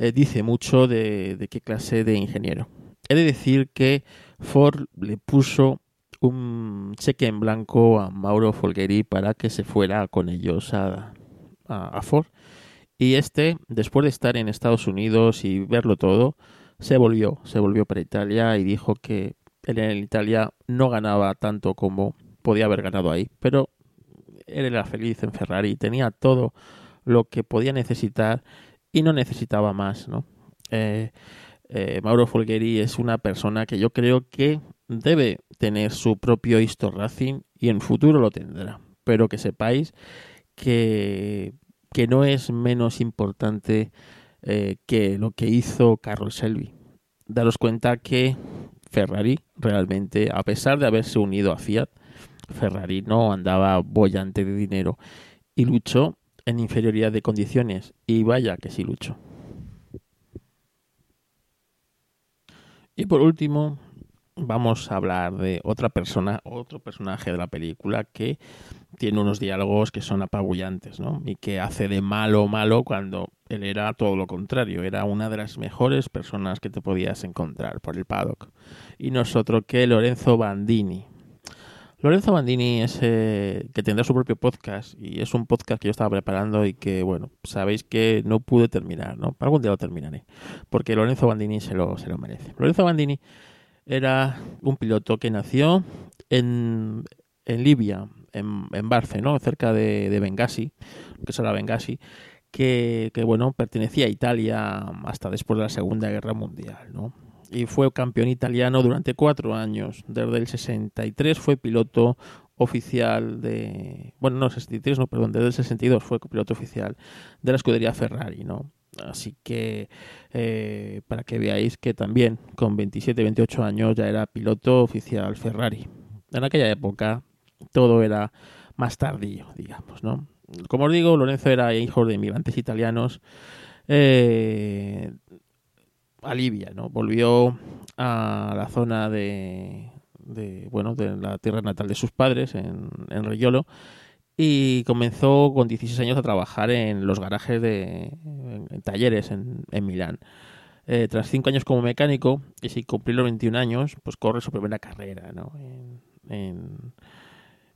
eh, dice mucho de, qué clase de ingeniero. He de decir que Ford le puso un cheque en blanco a Mauro Folgheri para que se fuera con ellos a, a, Ford. Y este, después de estar en Estados Unidos y verlo todo, se volvió, se volvió para Italia y dijo que en Italia no ganaba tanto como podía haber ganado ahí, pero él era feliz en Ferrari, tenía todo lo que podía necesitar y no necesitaba más, ¿no? Eh, eh, Mauro Folgheri es una persona que yo creo que debe tener su propio Histo Racing y en futuro lo tendrá. Pero que sepáis que, que no es menos importante eh, que lo que hizo Carlos Shelby. Daros cuenta que Ferrari realmente, a pesar de haberse unido a Fiat, Ferrari no andaba bollante de dinero y luchó en inferioridad de condiciones. Y vaya que sí luchó. Y por último, vamos a hablar de otra persona, otro personaje de la película que tiene unos diálogos que son apabullantes, ¿no? Y que hace de malo malo cuando él era todo lo contrario, era una de las mejores personas que te podías encontrar por el paddock. Y nosotros que Lorenzo Bandini. Lorenzo Bandini es eh, que tendrá su propio podcast y es un podcast que yo estaba preparando y que, bueno, sabéis que no pude terminar, ¿no? Algún día lo terminaré, porque Lorenzo Bandini se lo, se lo merece. Lorenzo Bandini era un piloto que nació en, en Libia, en, en Barce, ¿no? cerca de, de Benghazi, que es ahora Benghazi, que, que, bueno, pertenecía a Italia hasta después de la Segunda Guerra Mundial, ¿no? Y fue campeón italiano durante cuatro años. Desde el 63 fue piloto oficial de... Bueno, no, 63, no, perdón, desde el 62 fue piloto oficial de la escudería Ferrari, ¿no? Así que eh, para que veáis que también con 27, 28 años ya era piloto oficial Ferrari. En aquella época todo era más tardío, digamos, ¿no? Como os digo, Lorenzo era hijo de inmigrantes italianos eh, a Libia, ¿no? Volvió a la zona de, de, bueno, de la tierra natal de sus padres, en, en y comenzó con 16 años a trabajar en los garajes de en talleres en, Milán. Eh, tras cinco años como mecánico y sin cumplir los 21 años, pues corre su primera carrera en,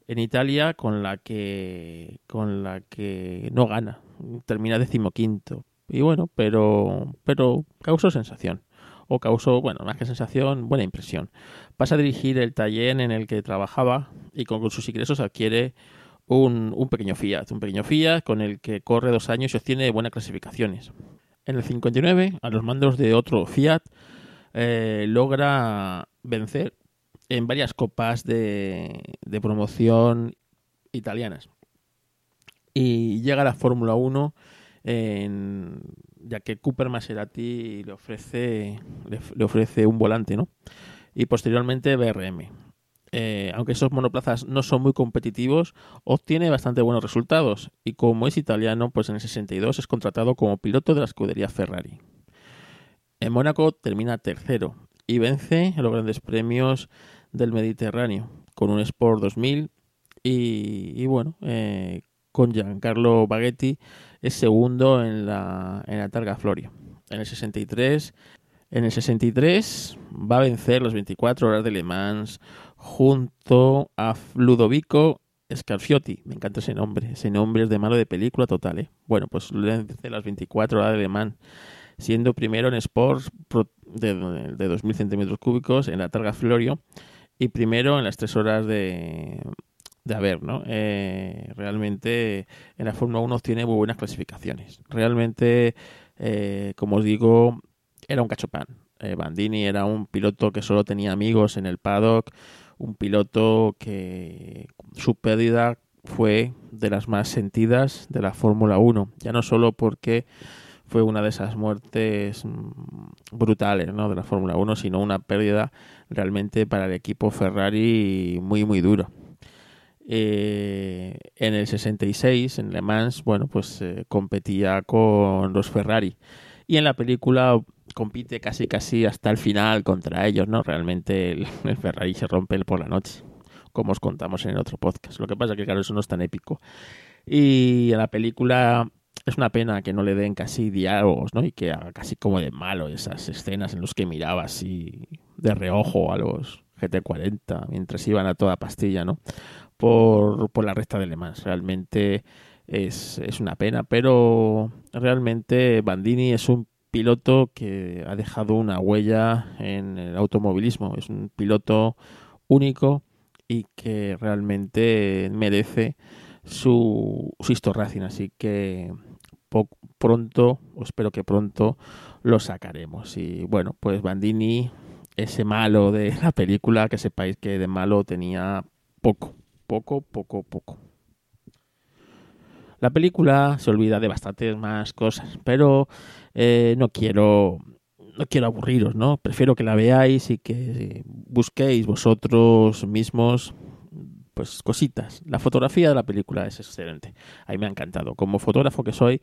en, Italia con la que con la que no gana, termina decimoquinto. Y bueno, pero pero causó sensación o causó, bueno, más que sensación, buena impresión. Pasa a dirigir el taller en el que trabajaba y con sus ingresos adquiere un, un, pequeño Fiat, un pequeño Fiat con el que corre dos años y obtiene buenas clasificaciones. En el 59, a los mandos de otro Fiat, eh, logra vencer en varias copas de, de promoción italianas. Y llega a la Fórmula 1 ya que Cooper Maserati le ofrece, le, ofrece un volante, ¿no? Y posteriormente BRM eh, aunque esos monoplazas no son muy competitivos, obtiene bastante buenos resultados y como es italiano, pues en el 62 es contratado como piloto de la escudería Ferrari. En Mónaco termina tercero y vence en los grandes premios del Mediterráneo con un Sport 2000 y, y bueno, eh, con Giancarlo Baghetti es segundo en la, en la Targa Florio. En el 63 en el 63 va a vencer las 24 horas de Le Mans junto a Ludovico Scarfiotti. Me encanta ese nombre. Ese nombre es de malo de película total, ¿eh? Bueno, pues vence las 24 horas de Le Mans, siendo primero en Sports de, de 2.000 centímetros cúbicos en la Targa Florio y primero en las 3 horas de, de haber, ¿no? Eh, realmente en la Fórmula 1 tiene muy buenas clasificaciones. Realmente, eh, como os digo, era un cachopán. Eh, Bandini era un piloto que solo tenía amigos en el paddock, un piloto que su pérdida fue de las más sentidas de la Fórmula 1, ya no solo porque fue una de esas muertes mm, brutales ¿no? de la Fórmula 1, sino una pérdida realmente para el equipo Ferrari muy muy duro. Eh, en el 66, en Le Mans, bueno, pues eh, competía con los Ferrari. Y en la película compite casi casi hasta el final contra ellos, ¿no? Realmente el, Ferrari se rompe por la noche, como os contamos en el otro podcast. Lo que pasa es que, claro, eso no es tan épico. Y en la película es una pena que no le den casi diálogos, ¿no? Y que haga casi como de malo esas escenas en las que miraba así de reojo a los GT40 mientras iban a toda pastilla, ¿no? Por, por la recta de Le Mans. Realmente es, es una pena, pero realmente Bandini es un piloto que ha dejado una huella en el automovilismo. Es un piloto único y que realmente merece su, su Racing. Así que pronto, o espero que pronto, lo sacaremos. Y bueno, pues Bandini, ese malo de la película, que sepáis que de malo tenía poco, poco, poco, poco. La película se olvida de bastantes más cosas, pero eh, no quiero no quiero aburriros, ¿no? Prefiero que la veáis y que busquéis vosotros mismos pues cositas. La fotografía de la película es excelente. A mí me ha encantado. Como fotógrafo que soy,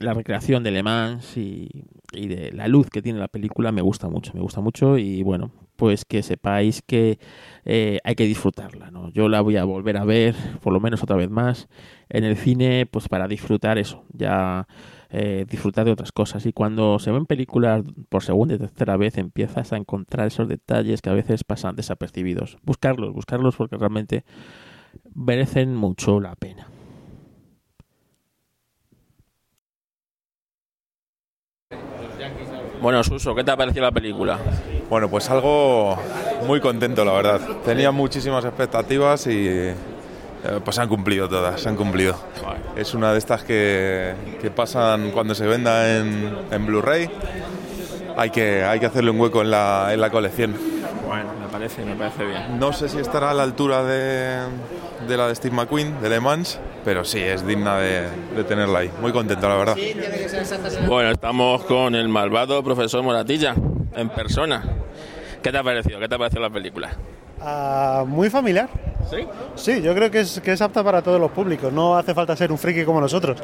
la recreación de Le Mans y, y de la luz que tiene la película me gusta mucho, me gusta mucho y bueno, pues que sepáis que eh, hay que disfrutarla, ¿no? Yo la voy a volver a ver, por lo menos otra vez más, en el cine, pues para disfrutar eso, ya eh, disfrutar de otras cosas. Y cuando se ven películas por segunda y tercera vez, empiezas a encontrar esos detalles que a veces pasan desapercibidos. Buscarlos, buscarlos porque realmente merecen mucho la pena. Bueno, Suso, ¿qué te ha parecido la película? Bueno, pues algo muy contento, la verdad. Tenía muchísimas expectativas y, Eh, pues han cumplido todas, se han cumplido. Es una de estas que, que pasan cuando se venda en, en Blu-ray. Hay que, hay que hacerle un hueco en la, en la colección. Bueno, me parece, me parece bien. No sé si estará a la altura de, de la de Steve McQueen, de Le Mans, pero sí, es digna de, de tenerla ahí. Muy contento, la verdad. Bueno, estamos con el malvado profesor Moratilla, en persona. ¿Qué te ha parecido? ¿Qué te ha parecido la película? Ah, muy familiar. ¿Sí? Sí, yo creo que es, que es apta para todos los públicos. No hace falta ser un friki como nosotros.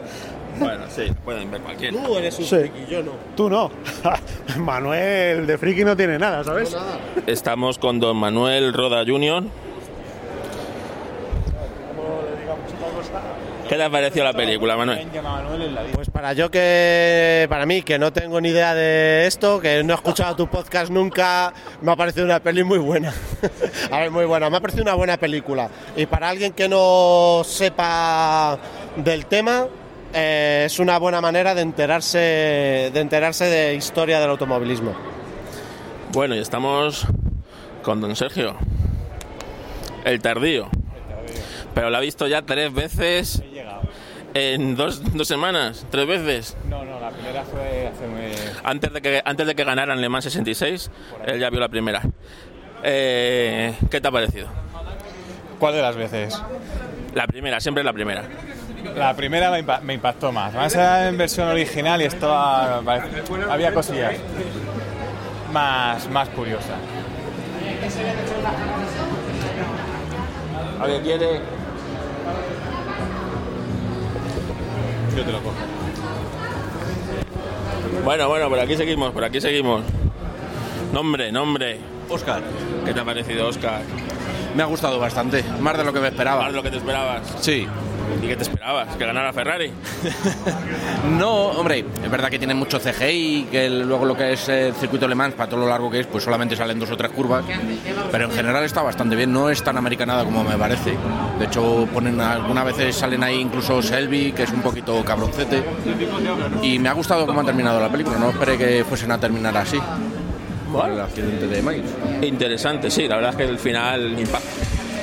Bueno, sí, pueden ver cualquiera. Tú eres un Sí. friki, yo no. Tú no. Manuel de friki no tiene nada, ¿sabes? Estamos con don Manuel Roda Jr. ¿Qué te ha parecido la película, Manuel? Pues para yo que, para mí, que no tengo ni idea de esto, que no he escuchado tu podcast nunca, me ha parecido una peli muy buena. A ver, muy buena, me ha parecido una buena película. Y para alguien que no sepa del tema, eh, es una buena manera de enterarse, de enterarse de historia del automovilismo. Bueno, y estamos con don Sergio. El tardío. Pero lo ha visto ya tres veces en dos, dos semanas. ¿Tres veces? No, no, la primera fue hace muy... Antes de que, antes de que ganaran Le Mans 66, él ya vio la primera. Eh, ¿Qué te ha parecido? ¿Cuál de las veces? La primera, siempre la primera. La primera me, impa- me impactó más. Más era en versión original y estaba... Había cosillas más, más curiosas. ¿Alguien quiere? Yo te lo cojo. Bueno, bueno, por aquí seguimos, por aquí seguimos. Nombre, nombre. Oscar, ¿Qué te ha parecido, Oscar? me ha gustado bastante, más de lo que me ¿Más esperaba. de lo que te esperabas? Sí. ¿Y qué te esperabas? ¿Que ganara Ferrari? No, hombre, es verdad que tiene mucho CGI, que el- luego lo que es el circuito Le Mans, para todo lo largo que es, pues solamente salen dos o tres curvas, pero en general está bastante bien, no es tan americanada como me parece. De hecho, ponen algunas veces salen ahí incluso Selby, que es un poquito cabroncete, y me ha gustado cómo ha terminado la película, no esperé que fuesen a terminar así. Por el accidente de Miles. Interesante, sí, la verdad es que el final impacta.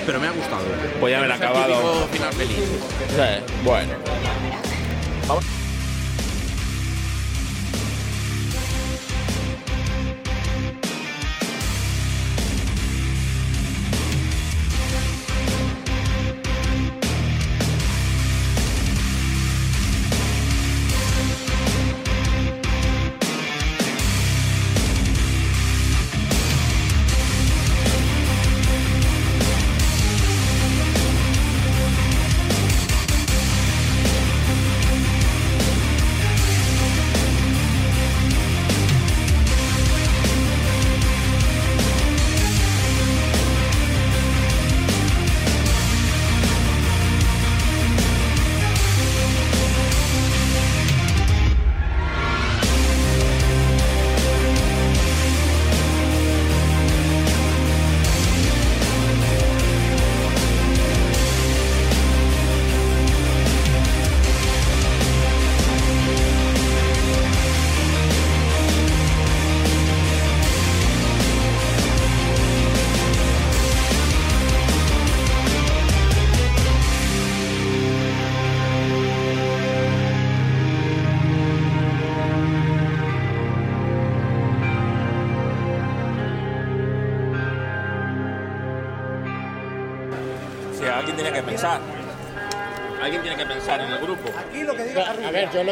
Pero me ha gustado. Podía haber acabado. Final feliz. Sí, bueno. Sí,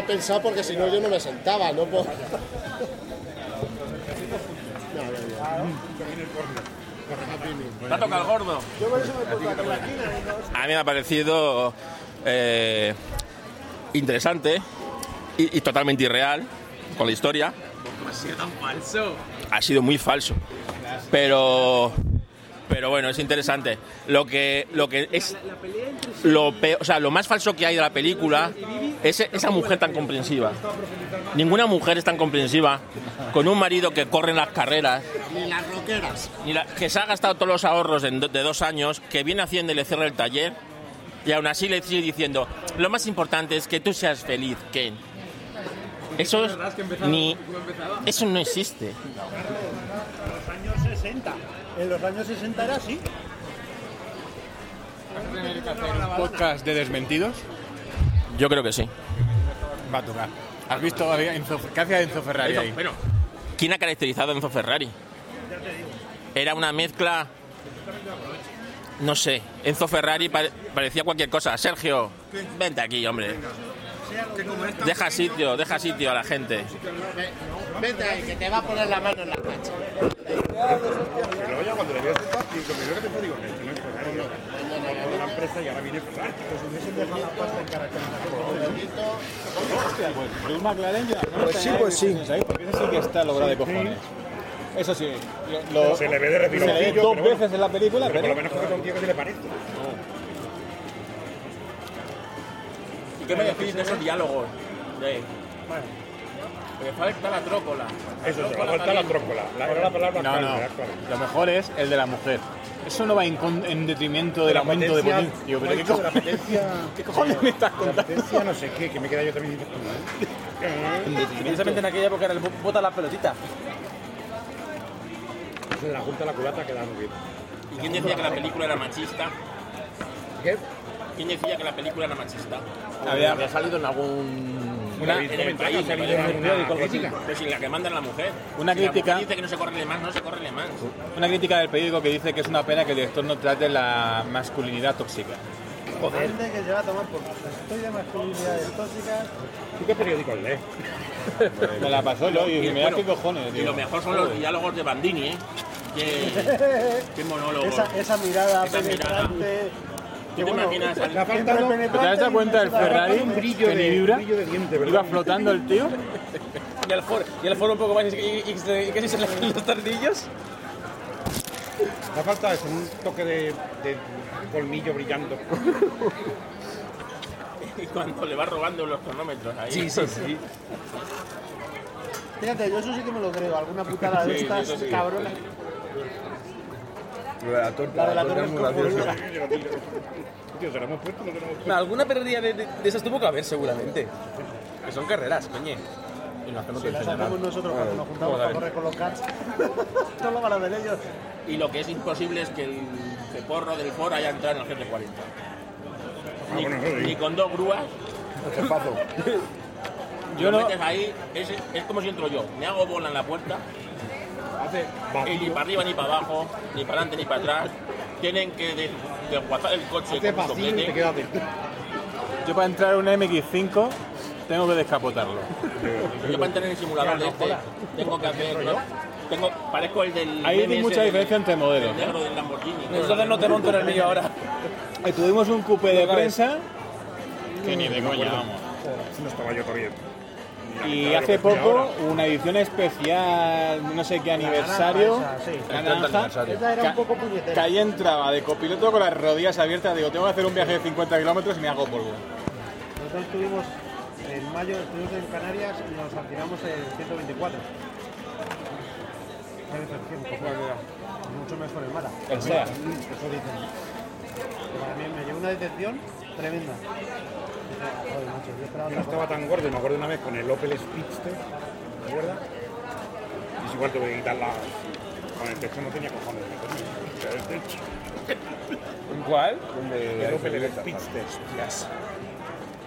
pensado porque si no yo no me sentaba, no puedo... ¿Te ha tocado el gordo? A mí me ha parecido eh, interesante y, y totalmente irreal con la historia. Ha sido tan falso. Ha sido muy falso. Pero pero bueno, es interesante. Lo que lo que es lo peor, o sea, lo más falso que hay de la película es esa mujer tan comprensiva. Ninguna mujer es tan comprensiva con un marido que corre en las carreras Ni las roqueras. ni la- que se ha gastado todos los ahorros de dos años, que viene haciendo y le cierra el taller, y aún así le sigue diciendo, lo más importante es que tú seas feliz, Ken. Eso es, ni, eso no existe. En los años 60. En los años 60 era así. tener que hacer un podcast de desmentidos? Yo creo que sí. Va a tocar. ¿Has visto a Enzo, qué hacía Enzo Ferrari ahí? bueno, ¿quién ha caracterizado a Enzo Ferrari? Era una mezcla. No sé, Enzo Ferrari pare- parecía cualquier cosa. Sergio, vente aquí, hombre. Deja sitio, deja sitio a la gente. Vete ahí, que te va a poner la mano en la cacha. No no. empresa y ahora viene Ferrari. Pues hubiesen dejado la pasta en caracterización. Pues Luis McLaren ya. no Pues sí, pues sí. ahí, Porque ese sí que está logrado de cojones. Eso sí. lo- Se le ve de se le ve dos bueno. veces en la película, Pero pero. por lo menos coge con tío que se le parece. ¿Y qué me decís de esos diálogos? De... Me falta la trócola. Eso, se le falta la trócola. La, era la palabra No, clave, no. Lo mejor es el de la mujer. Eso no va en, con- en detrimento del La aumento de potencia- pero ¿qué de la cojones? potencia- ¿Qué cojones me estás La contando? potencia no sé qué, que me queda yo también tú. Precisamente en aquella época era el bo- bota la pelotita. Es en la junta la culata queda muy bien. ¿Y quién decía que la película era machista? ¿Qué? ¿Quién decía que la película era machista? Había- Había salido en algún. Una, en el país, en el una periódico, algo así. crítica. Pero si la que manda la mujer. Una Si crítica- mujer dice que no se corre más, no se corre más. Una crítica del periódico que dice que es una pena que el director no trate la masculinidad tóxica. Gente que se va a tomar por estoy de masculinidades tóxicas. ¿Tú qué periódicos lees? Me la pasó yo y dije, mira bueno, qué cojones. Y digo. lo mejor son los Joder. diálogos de Bandini, ¿eh? Qué, qué monólogo. Esa, esa mirada Esa mirada. ¿Tú te imaginas ¿Te dado cuenta del Ferrari un brillo que ni de, vibra? Iba flotando el tío. Y el foro, y el foro un poco más. ¿Y, que si se le los tornillos? Le ha faltado eso, un toque de, de colmillo brillando. Y cuando le va robando los cronómetros ahí. Sí, sí, sí. Fíjate, yo eso sí que me lo creo. Alguna putada de Sí, estas sí. cabronas. Lo de la torta, La de la torta es muy. Tío, se lo hemos puesto, no se lo hemos puesto. No, alguna perrería de, de, de esas tuvo que haber, seguramente. Que son carreras, coño. Y no hacemos Si las hacemos nosotros cuando nos juntamos para correr con los cats. Esto lo van a ver ellos. Y lo que es imposible es que el ceporro del Ford haya entrado en el GT40. Ni, bueno, eso sí. ni con dos grúas. Yo lo no. metes ahí, es, es como si entro yo. Me hago bola en la puerta. Hace Y ni para arriba ni para abajo, ni para adelante ni para atrás. Tienen que de- desguazar el coche hace con un vacío y te soplete. quedas dentro. Yo para entrar en un MX5 tengo que descapotarlo. Yo para entrar en el simulador de este, tengo que hacer. Tengo, parezco el del. Ahí hay mucha diferencia entre modelos. El negro del Lamborghini. Entonces no te monto en el mío ahora. Ahí tuvimos un coupé de prensa que ni de coña, vamos. Si no estaba yo todavía. Y hace poco una edición especial, no sé qué aniversario, naranja esa, sí. la El 30 naranja, aniversario. Esa era un Ca- poco puñetera. que ahí entraba de copiloto con las rodillas abiertas, digo, tengo que hacer un viaje de 50 kilómetros y me hago polvo. Nosotros estuvimos en mayo, estuvimos en Canarias y nos alquilamos el 124. Qué decepción, pues, mucho mejor el Mara. El SEA. Eso dicen. Para mí me llevó una decepción tremenda. Yo no estaba tan gordo me acuerdo una vez con el Opel Speedster, ¿te acuerdas? Y es igual tuve que quitar la... Con el techo no tenía cojones. Quitar el techo. ¿Cuál? El Opel Speedster.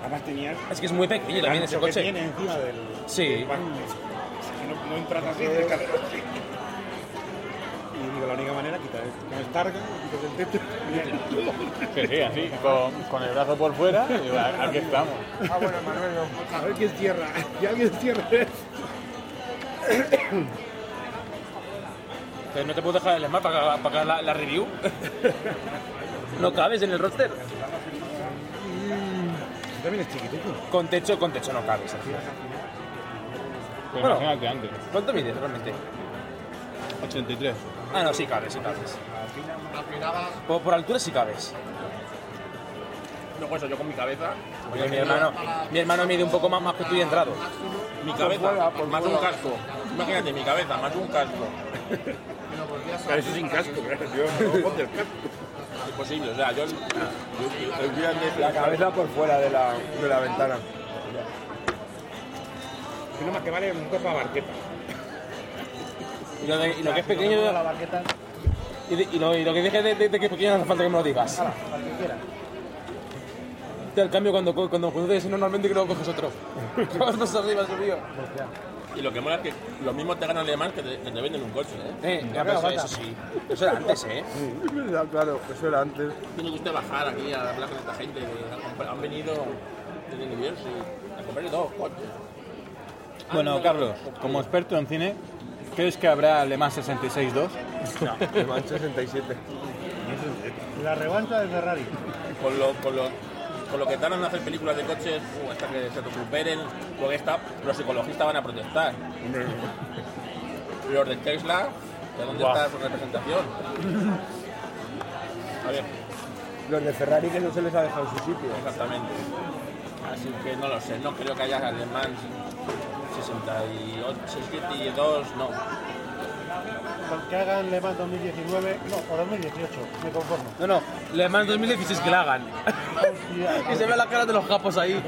Además tenía... Es que es muy pequeño también ese ancho que coche. tiene encima del... Sí. del no, no entras así, caes así. Y digo, la única manera es quitar el, con el targa, quitas el techo. Sí, sí, así, con, con el brazo por fuera, y aquí estamos. Ah, bueno, Manuel, no. A ver quién cierra. Y alguien cierra. Pero no te puedo dejar el Smart para para pagar la, la review. no cabes en el roster. También es chiquitito. Con techo, con techo no cabes. tío. Pues Bueno. imagínate antes. ¿Cuánto mides realmente? 83. Ah, no, sí cabes, sí cabes. Por, por altura sí cabes. No, pues yo con mi cabeza. Oye, mi hermano, mi hermano mide un poco más, más que tú y entrado. Mi cabeza, más un casco. Imagínate, mi cabeza, más un casco. Claro, eso sin casco, claro. Yo no ponte el casco. Imposible, o sea, yo. yo- La cabeza por fuera de la, de la ventana. Que no más que vale un copa barqueta. Y lo, de- y lo que es pequeño, La barqueta. Y, de- y lo, y lo que dije de, de- de que pequeño no hace falta que me lo digas. Al que quiera. Te al cambio cuando, cuando conoces normalmente que luego coges otro. Vas más arriba, subido. Y lo que mola es que lo mismo te ganan alemán que te, que te venden un coche, ¿eh? Eh, ya, pero eso, eso sí. Eso era antes, ¿eh? Verdad, claro, eso era antes. Tiene que usted bajar aquí a hablar con esta gente que han venido desde New Jersey a comprar dos coches. Bueno, Carlos, como experto en cine, ¿crees que habrá Le Mans 66-2? No, Le Mans 67. La revancha de Ferrari. Con lo, con lo, con lo que tardan en hacer películas de coches, uh, hasta que se recuperen, porque esta, los psicologistas van a protestar. Los de Tesla, ¿de dónde está su representación? A ver, Los de Ferrari que no se les ha dejado su sitio. exactamente. Así que no lo sé, no creo que haya alemán 68, 62, no. Que hagan Le Mans 2019, no, o 2018, me conformo. No, no, Le Mans 2016 que la hagan. que se vea la cara de los japos ahí.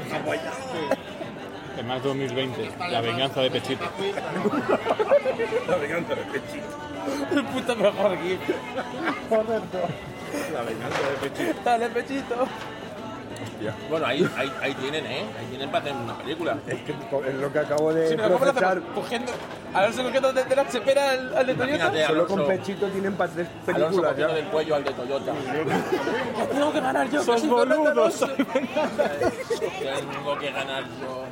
Le Mans 2020, La venganza de Pechito. La venganza de Pechito. El puto mejor gif. Correcto. La venganza de Pechito. Dale, pechito. Bueno, ahí, ahí, ahí tienen, ¿eh? Ahí tienen para hacer una película. Es que es lo que acabo de Si no, ¿cómo lo procesar. Cogiendo. Alonso cogiendo de, de la chepera al, al de Toyota. Imagínate, Solo con Pechito tienen para tres Alonso películas ya. del cuello al de Toyota. Que tengo que ganar yo. ¡Sos que soy Fernando boludos! Alonso. Tengo que ganar yo.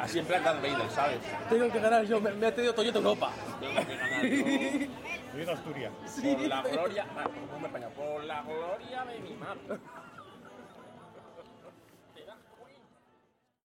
Así en plan Darth Vader, ¿sabes? Tengo que ganar yo. Me, me ha tenido Toyota Europa. Tengo que ganar yo. Viva Asturias. Por la gloria. Por la gloria de mi madre.